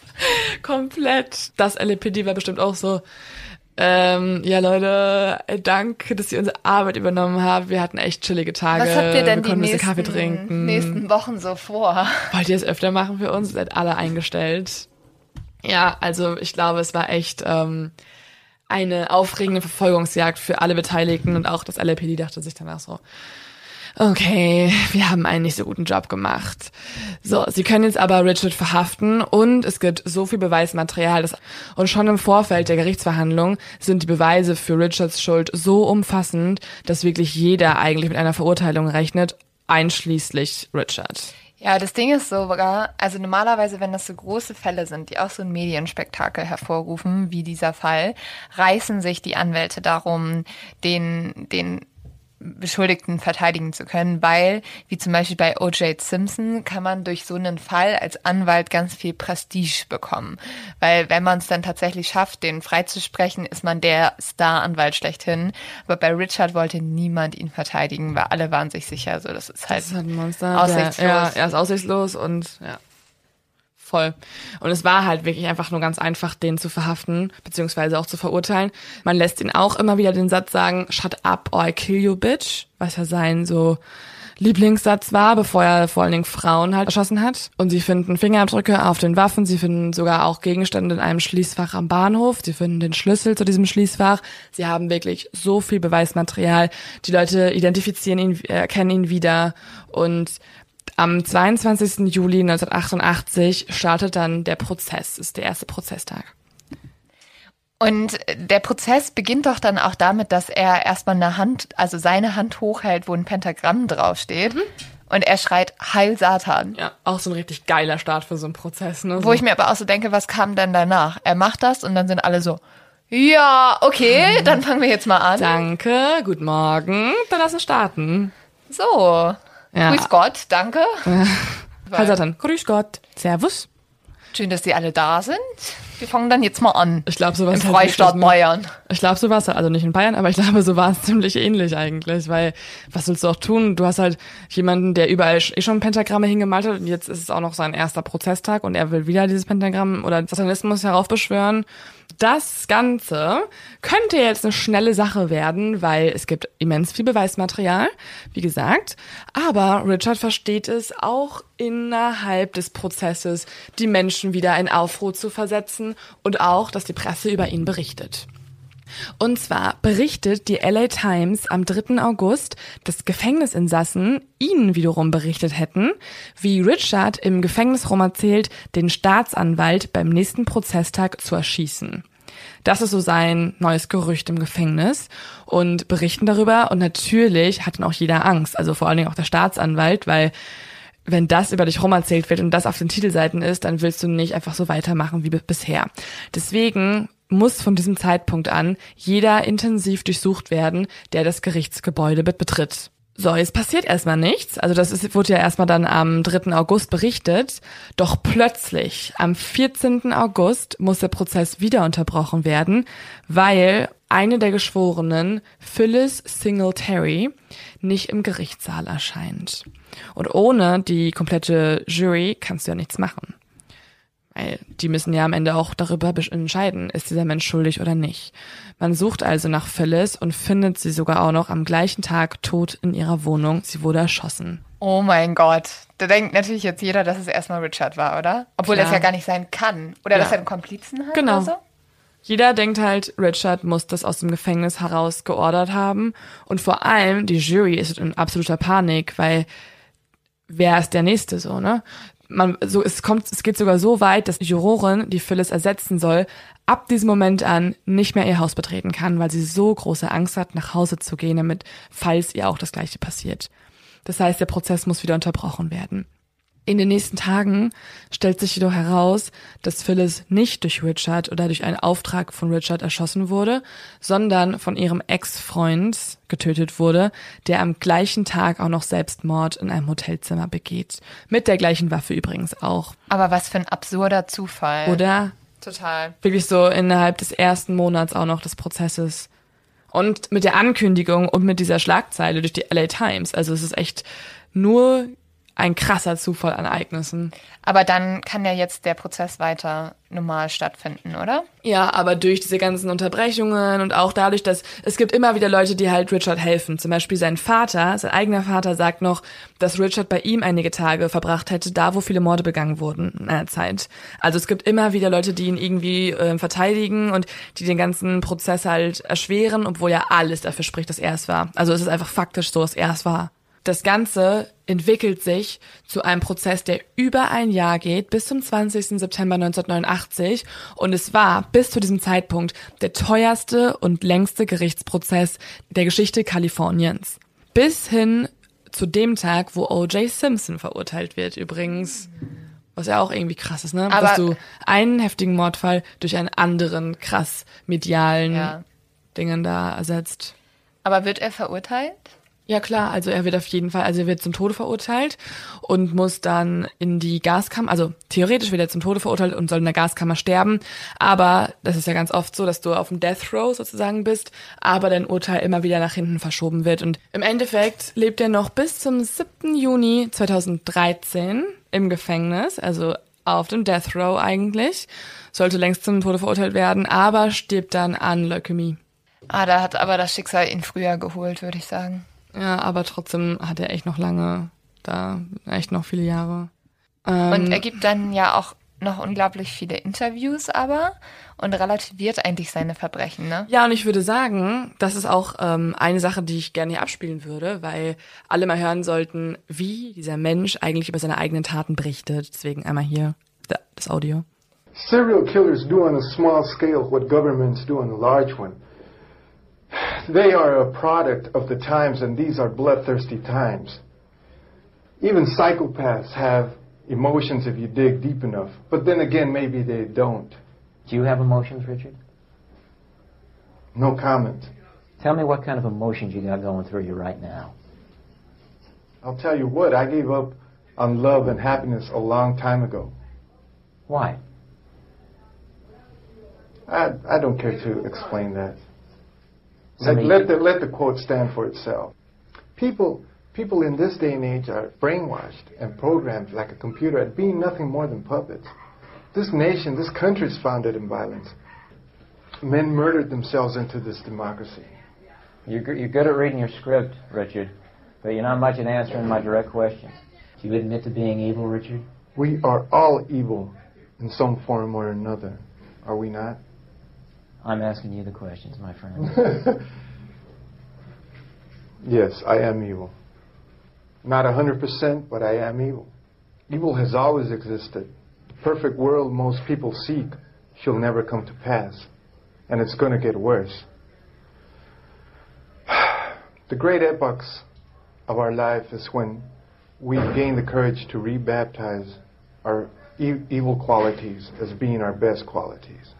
Komplett. Das LAPD war bestimmt auch so. Ähm, ja, Leute, danke, dass ihr unsere Arbeit übernommen habt. Wir hatten echt chillige Tage. Was habt ihr denn Wir die nächsten, Kaffee trinken. nächsten Wochen so vor? Wollt ihr es öfter machen für uns? Seid alle eingestellt. Ja, also ich glaube, es war echt ähm, eine aufregende Verfolgungsjagd für alle Beteiligten und auch das LAPD dachte sich danach so, okay, wir haben einen nicht so guten Job gemacht. So, sie können jetzt aber Richard verhaften und es gibt so viel Beweismaterial, dass, und schon im Vorfeld der Gerichtsverhandlung sind die Beweise für Richards Schuld so umfassend, dass wirklich jeder eigentlich mit einer Verurteilung rechnet, einschließlich Richard. Ja, das Ding ist sogar, also normalerweise, wenn das so große Fälle sind, die auch so ein Medienspektakel hervorrufen, wie dieser Fall, reißen sich die Anwälte darum, den, den Beschuldigten verteidigen zu können, weil, wie zum Beispiel bei O.J. Simpson, kann man durch so einen Fall als Anwalt ganz viel Prestige bekommen. Weil wenn man es dann tatsächlich schafft, den freizusprechen, ist man der Star-Anwalt schlechthin. Aber bei Richard wollte niemand ihn verteidigen, weil alle waren sich sicher, so das ist halt Das ist halt ein Monster. aussichtslos. Der, ja, er ist aussichtslos und ja. Voll. Und es war halt wirklich einfach nur ganz einfach, den zu verhaften, beziehungsweise auch zu verurteilen. Man lässt ihn auch immer wieder den Satz sagen, shut up or I kill you, bitch, was ja sein so Lieblingssatz war, bevor er vor allen Dingen Frauen halt erschossen hat. Und sie finden Fingerabdrücke auf den Waffen, sie finden sogar auch Gegenstände in einem Schließfach am Bahnhof, sie finden den Schlüssel zu diesem Schließfach. Sie haben wirklich so viel Beweismaterial. Die Leute identifizieren ihn, erkennen ihn wieder und am 22. Juli 1988 startet dann der Prozess, ist der erste Prozesstag. Und der Prozess beginnt doch dann auch damit, dass er erstmal eine Hand, also seine Hand hochhält, wo ein Pentagramm draufsteht. Mhm. Und er schreit Heil Satan. Ja, auch so ein richtig geiler Start für so einen Prozess. Ne? Wo ich mir aber auch so denke, was kam denn danach? Er macht das und dann sind alle so, ja, okay, dann fangen wir jetzt mal an. Danke, guten Morgen, dann lass uns starten. So, ja. grüß Gott, danke. Heil Satan, grüß Gott, servus. Schön, dass Sie alle da sind. Wir fangen dann jetzt mal an. Ich glaube, sowas im Freistaat Bayern. Ich glaube, so war es also nicht in Bayern, aber ich glaube, so war es ziemlich ähnlich eigentlich, weil was willst du auch tun? Du hast halt jemanden, der überall eh schon Pentagramme hingemalt hat und jetzt ist es auch noch sein erster Prozesstag und er will wieder dieses Pentagramm oder Satanismus heraufbeschwören. Das Ganze könnte jetzt eine schnelle Sache werden, weil es gibt immens viel Beweismaterial, wie gesagt. Aber Richard versteht es auch innerhalb des Prozesses, die Menschen wieder in Aufruhr zu versetzen und auch, dass die Presse über ihn berichtet. Und zwar berichtet die LA Times am 3. August, dass Gefängnisinsassen ihnen wiederum berichtet hätten, wie Richard im Gefängnisraum erzählt, den Staatsanwalt beim nächsten Prozesstag zu erschießen. Das ist so sein neues Gerücht im Gefängnis und berichten darüber und natürlich hat dann auch jeder Angst, also vor allen Dingen auch der Staatsanwalt, weil wenn das über dich rumerzählt wird und das auf den Titelseiten ist, dann willst du nicht einfach so weitermachen wie bisher. Deswegen muss von diesem Zeitpunkt an jeder intensiv durchsucht werden, der das Gerichtsgebäude betritt. So, jetzt passiert erstmal nichts. Also das ist, wurde ja erstmal dann am 3. August berichtet. Doch plötzlich, am 14. August, muss der Prozess wieder unterbrochen werden, weil eine der Geschworenen, Phyllis Singletary, nicht im Gerichtssaal erscheint. Und ohne die komplette Jury kannst du ja nichts machen. Weil die müssen ja am Ende auch darüber entscheiden, ist dieser Mensch schuldig oder nicht. Man sucht also nach Phyllis und findet sie sogar auch noch am gleichen Tag tot in ihrer Wohnung. Sie wurde erschossen. Oh mein Gott. Da denkt natürlich jetzt jeder, dass es erstmal Richard war, oder? Obwohl Klar. das ja gar nicht sein kann. Oder ja. dass er einen Komplizen hat genau. oder so? Jeder denkt halt, Richard muss das aus dem Gefängnis heraus geordert haben. Und vor allem die Jury ist in absoluter Panik, weil wer ist der Nächste so, ne? Man so es kommt es geht sogar so weit, dass die Jurorin, die Phyllis ersetzen soll, ab diesem Moment an nicht mehr ihr Haus betreten kann, weil sie so große Angst hat, nach Hause zu gehen, damit falls ihr auch das gleiche passiert. Das heißt, der Prozess muss wieder unterbrochen werden. In den nächsten Tagen stellt sich jedoch heraus, dass Phyllis nicht durch Richard oder durch einen Auftrag von Richard erschossen wurde, sondern von ihrem Ex-Freund getötet wurde, der am gleichen Tag auch noch Selbstmord in einem Hotelzimmer begeht. Mit der gleichen Waffe übrigens auch. Aber was für ein absurder Zufall. Oder? Total. Wirklich so innerhalb des ersten Monats auch noch des Prozesses. Und mit der Ankündigung und mit dieser Schlagzeile durch die LA Times. Also es ist echt nur ein krasser Zufall an Ereignissen. Aber dann kann ja jetzt der Prozess weiter normal stattfinden, oder? Ja, aber durch diese ganzen Unterbrechungen und auch dadurch, dass es gibt immer wieder Leute, die halt Richard helfen. Zum Beispiel sein Vater, sein eigener Vater sagt noch, dass Richard bei ihm einige Tage verbracht hätte, da wo viele Morde begangen wurden in einer Zeit. Also es gibt immer wieder Leute, die ihn irgendwie äh, verteidigen und die den ganzen Prozess halt erschweren, obwohl ja alles dafür spricht, dass er es war. Also es ist einfach faktisch so, dass er es war. Das Ganze entwickelt sich zu einem Prozess, der über ein Jahr geht, bis zum 20. September 1989. Und es war bis zu diesem Zeitpunkt der teuerste und längste Gerichtsprozess der Geschichte Kaliforniens. Bis hin zu dem Tag, wo O.J. Simpson verurteilt wird, übrigens. Was ja auch irgendwie krass ist, ne? Aber Dass du einen heftigen Mordfall durch einen anderen krass medialen ja. Dingen da ersetzt. Aber wird er verurteilt? Ja klar, also er wird auf jeden Fall, also er wird zum Tode verurteilt und muss dann in die Gaskammer, also theoretisch wird er zum Tode verurteilt und soll in der Gaskammer sterben, aber das ist ja ganz oft so, dass du auf dem Death Row sozusagen bist, aber dein Urteil immer wieder nach hinten verschoben wird und im Endeffekt lebt er noch bis zum 7. Juni 2013 im Gefängnis, also auf dem Death Row eigentlich, sollte längst zum Tode verurteilt werden, aber stirbt dann an Leukämie. Ah, da hat aber das Schicksal ihn früher geholt, würde ich sagen. Ja, aber trotzdem hat er echt noch lange da, echt noch viele Jahre. Ähm, und er gibt dann ja auch noch unglaublich viele Interviews aber und relativiert eigentlich seine Verbrechen, ne? Ja, und ich würde sagen, das ist auch ähm, eine Sache, die ich gerne hier abspielen würde, weil alle mal hören sollten, wie dieser Mensch eigentlich über seine eigenen Taten berichtet. Deswegen einmal hier das Audio. serial killers do on a small scale what governments do on a large one. They are a product of the times, and these are bloodthirsty times. Even psychopaths have emotions if you dig deep enough, but then again, maybe they don't. Do you have emotions, Richard? No comment. Tell me what kind of emotions you got going through you right now. I'll tell you what, I gave up on love and happiness a long time ago. Why? I, I don't care to explain that. Let Let, the, let the quote stand for itself. People, people in this day and age are brainwashed and programmed like a computer at being nothing more than puppets. This nation, this country is founded in violence. Men murdered themselves into this democracy. You're, you're good at reading your script, Richard, but you're not much at answering my direct questions. Do you admit to being evil, Richard? We are all evil in some form or another, are we not? I'm asking you the questions, my friend. yes, I am evil. Not a hundred percent, but I am evil. Evil has always existed. The perfect world most people seek shall never come to pass. And it's going to get worse. The great epochs of our life is when we gain the courage to rebaptize our e- evil qualities as being our best qualities.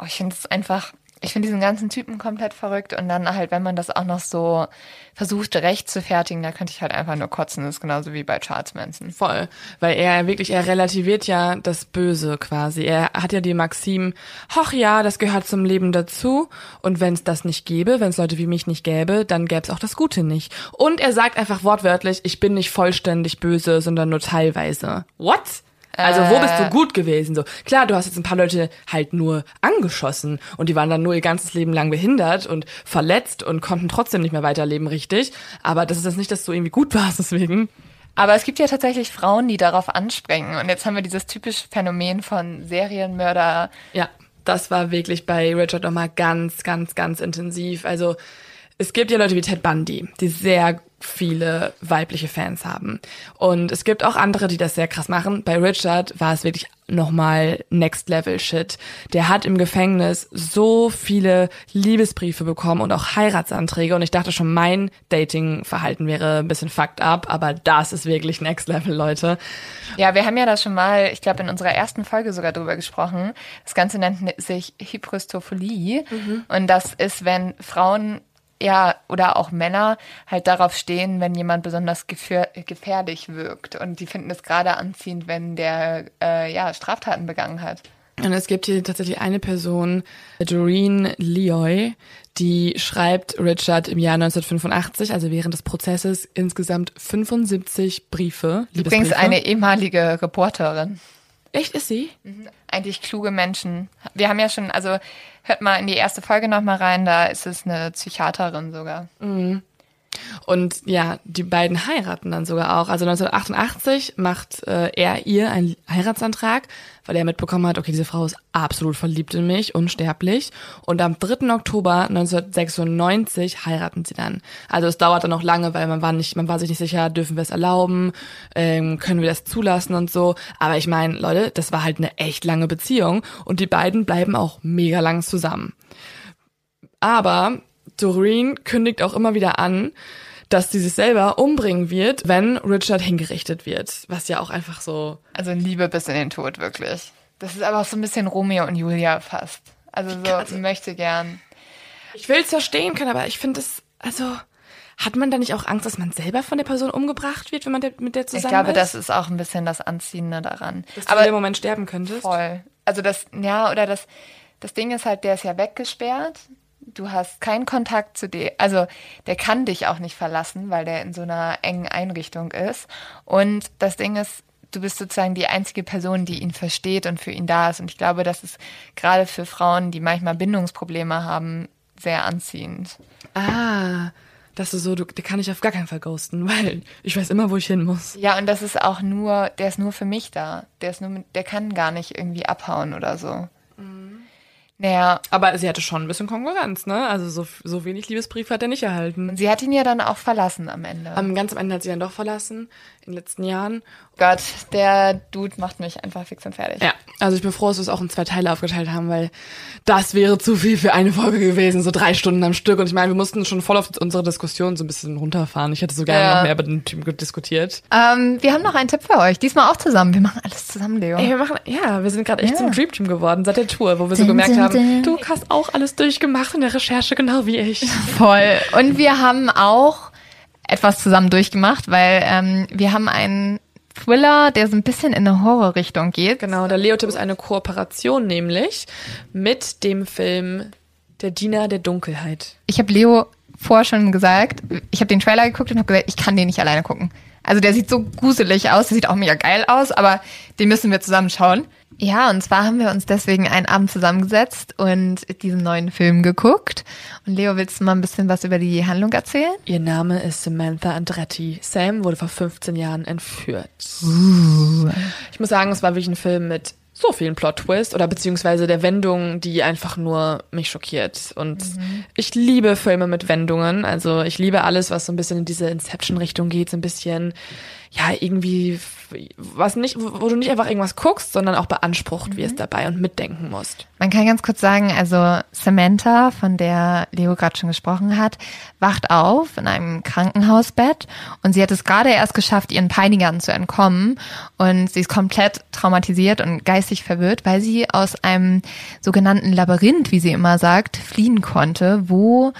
Oh, ich finde es einfach, ich finde diesen ganzen Typen komplett verrückt und dann halt, wenn man das auch noch so versucht recht zu fertigen, da könnte ich halt einfach nur kotzen. Das ist genauso wie bei Charles Manson. Voll. Weil er wirklich, er relativiert ja das Böse quasi. Er hat ja die Maxim, hoch ja, das gehört zum Leben dazu. Und wenn es das nicht gäbe, wenn es Leute wie mich nicht gäbe, dann gäbe es auch das Gute nicht. Und er sagt einfach wortwörtlich, ich bin nicht vollständig böse, sondern nur teilweise. What? Also wo bist du gut gewesen? So klar, du hast jetzt ein paar Leute halt nur angeschossen und die waren dann nur ihr ganzes Leben lang behindert und verletzt und konnten trotzdem nicht mehr weiterleben richtig. Aber das ist jetzt nicht, dass du irgendwie gut warst deswegen. Aber es gibt ja tatsächlich Frauen, die darauf anspringen. Und jetzt haben wir dieses typische Phänomen von Serienmörder. Ja, das war wirklich bei Richard nochmal ganz, ganz, ganz intensiv. Also es gibt ja Leute wie Ted Bundy, die sehr viele weibliche Fans haben. Und es gibt auch andere, die das sehr krass machen. Bei Richard war es wirklich nochmal Next Level Shit. Der hat im Gefängnis so viele Liebesbriefe bekommen und auch Heiratsanträge. Und ich dachte schon, mein Dating-Verhalten wäre ein bisschen fucked up, aber das ist wirklich Next Level, Leute. Ja, wir haben ja da schon mal, ich glaube, in unserer ersten Folge sogar drüber gesprochen. Das Ganze nennt sich Hybristophilie. Und das ist, wenn Frauen ja, oder auch Männer halt darauf stehen, wenn jemand besonders gefähr gefährlich wirkt. Und die finden es gerade anziehend, wenn der äh, ja, Straftaten begangen hat. Und es gibt hier tatsächlich eine Person, Doreen Leoy, die schreibt Richard im Jahr 1985, also während des Prozesses, insgesamt 75 Briefe. Übrigens eine ehemalige Reporterin. Echt ist sie? Eigentlich kluge Menschen. Wir haben ja schon, also hört mal in die erste Folge nochmal rein, da ist es eine Psychiaterin sogar. Und ja, die beiden heiraten dann sogar auch. Also 1988 macht äh, er ihr einen Heiratsantrag, weil er mitbekommen hat, okay, diese Frau ist absolut verliebt in mich, unsterblich. Und am 3. Oktober 1996 heiraten sie dann. Also es dauert dann noch lange, weil man war nicht, man war sich nicht sicher, dürfen wir es erlauben, ähm, können wir das zulassen und so. Aber ich meine, Leute, das war halt eine echt lange Beziehung und die beiden bleiben auch mega lang zusammen. Aber Doreen kündigt auch immer wieder an, dass sie sich selber umbringen wird, wenn Richard hingerichtet wird. Was ja auch einfach so. Also Liebe bis in den Tod, wirklich. Das ist aber auch so ein bisschen Romeo und Julia fast. Also so möchte gern. Ich will es verstehen können, aber ich finde es, also. Hat man da nicht auch Angst, dass man selber von der Person umgebracht wird, wenn man der, mit der zusammen Ich glaube, ist? das ist auch ein bisschen das Anziehende daran. dass du in aber dem Moment sterben könntest. voll. Also das, ja, oder das, das Ding ist halt, der ist ja weggesperrt. Du hast keinen Kontakt zu dem, also der kann dich auch nicht verlassen, weil der in so einer engen Einrichtung ist. Und das Ding ist, du bist sozusagen die einzige Person, die ihn versteht und für ihn da ist. Und ich glaube, das ist gerade für Frauen, die manchmal Bindungsprobleme haben, sehr anziehend. Ah, dass du so, du, der kann ich auf gar keinen Fall ghosten, weil ich weiß immer, wo ich hin muss. Ja, und das ist auch nur, der ist nur für mich da. Der ist nur, der kann gar nicht irgendwie abhauen oder so. Naja, Aber sie hatte schon ein bisschen Konkurrenz, ne? Also so, so wenig Liebesbrief hat er nicht erhalten. sie hat ihn ja dann auch verlassen am Ende. Am ganz am Ende hat sie dann doch verlassen, in den letzten Jahren. Gott, der Dude macht mich einfach fix und fertig. Ja, also ich bin froh, dass wir es auch in zwei Teile aufgeteilt haben, weil das wäre zu viel für eine Folge gewesen, so drei Stunden am Stück. Und ich meine, wir mussten schon voll auf unsere Diskussion so ein bisschen runterfahren. Ich hätte so gerne Ja. noch mehr über den Typen diskutiert. Ähm, wir haben noch einen Tipp für euch. Diesmal auch zusammen. Wir machen alles zusammen, Leo. Ey, wir machen, ja, wir sind gerade echt Ja. zum Dream Team geworden seit der Tour, wo wir so gemerkt haben, du hast auch alles durchgemacht in der Recherche, genau wie ich. Voll. Und wir haben auch etwas zusammen durchgemacht, weil ähm, wir haben einen Thriller, der so ein bisschen in eine Horrorrichtung geht. Genau, der Leo-Tipp ist eine Kooperation nämlich mit dem Film Der Diener der Dunkelheit. Ich habe Leo vorher schon gesagt, ich habe den Trailer geguckt und habe gesagt, ich kann den nicht alleine gucken. Also der sieht so gruselig aus, der sieht auch mega geil aus, aber den müssen wir zusammen schauen. Ja, und zwar haben wir uns deswegen einen Abend zusammengesetzt und diesen neuen Film geguckt. Und Leo, willst du mal ein bisschen was über die Handlung erzählen? Ihr Name ist Samantha Andretti. Sam wurde vor 15 Jahren entführt. Ich muss sagen, es war wirklich ein Film mit so vielen Plot-Twists oder beziehungsweise der Wendung, die einfach nur mich schockiert. Und ich liebe Filme mit Wendungen. Also ich liebe alles, was so ein bisschen in diese Inception-Richtung geht, so ein bisschen, ja, irgendwie, was nicht, wo du nicht einfach irgendwas guckst, sondern auch beansprucht wirst dabei und mitdenken musst. Man kann ganz kurz sagen, also Samantha, von der Leo gerade schon gesprochen hat, wacht auf in einem Krankenhausbett und sie hat es gerade erst geschafft, ihren Peinigern zu entkommen und sie ist komplett traumatisiert und geistig verwirrt, weil sie aus einem sogenannten Labyrinth, wie sie immer sagt, fliehen konnte, wo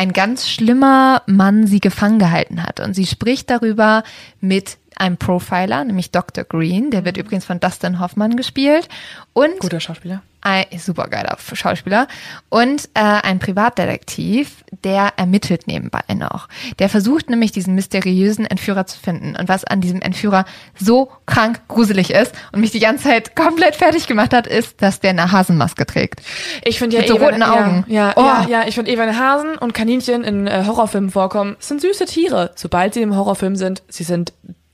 ein ganz schlimmer Mann sie gefangen gehalten hat. Und sie spricht darüber mit einem Profiler, nämlich Dr. Green, der wird übrigens von Dustin Hoffmann gespielt. Und Guter Schauspieler. ein supergeiler Schauspieler und äh, ein Privatdetektiv, der ermittelt nebenbei noch. Der versucht nämlich diesen mysteriösen Entführer zu finden. Und was an diesem Entführer so krank gruselig ist und mich die ganze Zeit komplett fertig gemacht hat, ist, dass der eine Hasenmaske trägt. Ich finde ja, Mit so roten Augen. Ja, ja, Oh. ja, ja ich finde wenn Hasen und Kaninchen in äh, Horrorfilmen vorkommen, sind süße Tiere. Sobald sie im Horrorfilm sind, sie sind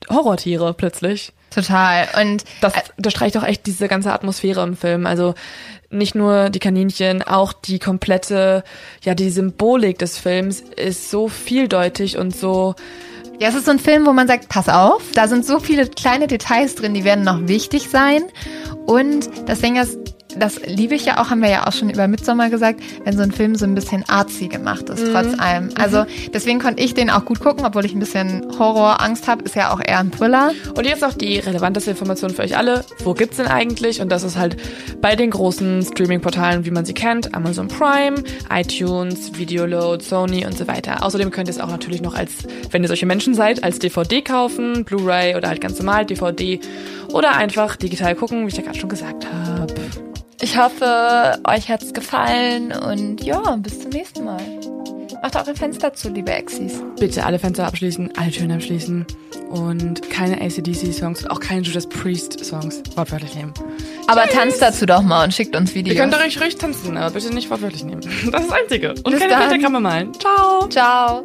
Horrortiere plötzlich. Total. Und Das unterstreicht auch echt diese ganze Atmosphäre im Film. Also nicht nur die Kaninchen, auch die komplette, ja, die Symbolik des Films ist so vieldeutig und so, Ja, es ist so ein Film, wo man sagt, pass auf, da sind so viele kleine Details drin, die werden noch wichtig sein. Und das Ding ist, das liebe ich ja auch, haben wir ja auch schon über Midsommar gesagt, wenn so ein Film so ein bisschen artsy gemacht ist, trotz allem. Also deswegen konnte ich den auch gut gucken, obwohl ich ein bisschen Horrorangst habe, ist ja auch eher ein Thriller. Und jetzt noch die relevanteste Information für euch alle. Wo gibt's denn eigentlich? Und das ist halt bei den großen Streaming-Portalen, wie man sie kennt. Amazon Prime, iTunes, Videoload, Sony und so weiter. Außerdem könnt ihr es auch natürlich noch als, wenn ihr solche Menschen seid, als DVD kaufen, Blu-ray oder halt ganz normal DVD. Oder einfach digital gucken, wie ich ja gerade schon gesagt habe. Ich hoffe, euch hat's gefallen und ja, bis zum nächsten Mal. Macht eure Fenster zu, liebe Exis. Bitte alle Fenster abschließen, alle Türen abschließen und keine ACDC-Songs und auch keine Judas Priest-Songs wortwörtlich nehmen. Aber tanzt dazu doch mal und schickt uns Videos. Ihr könnt euch ruhig tanzen, aber bitte nicht wortwörtlich nehmen. Das ist das Einzige. Und Bis keine. Pentagramme malen. Ciao. Ciao.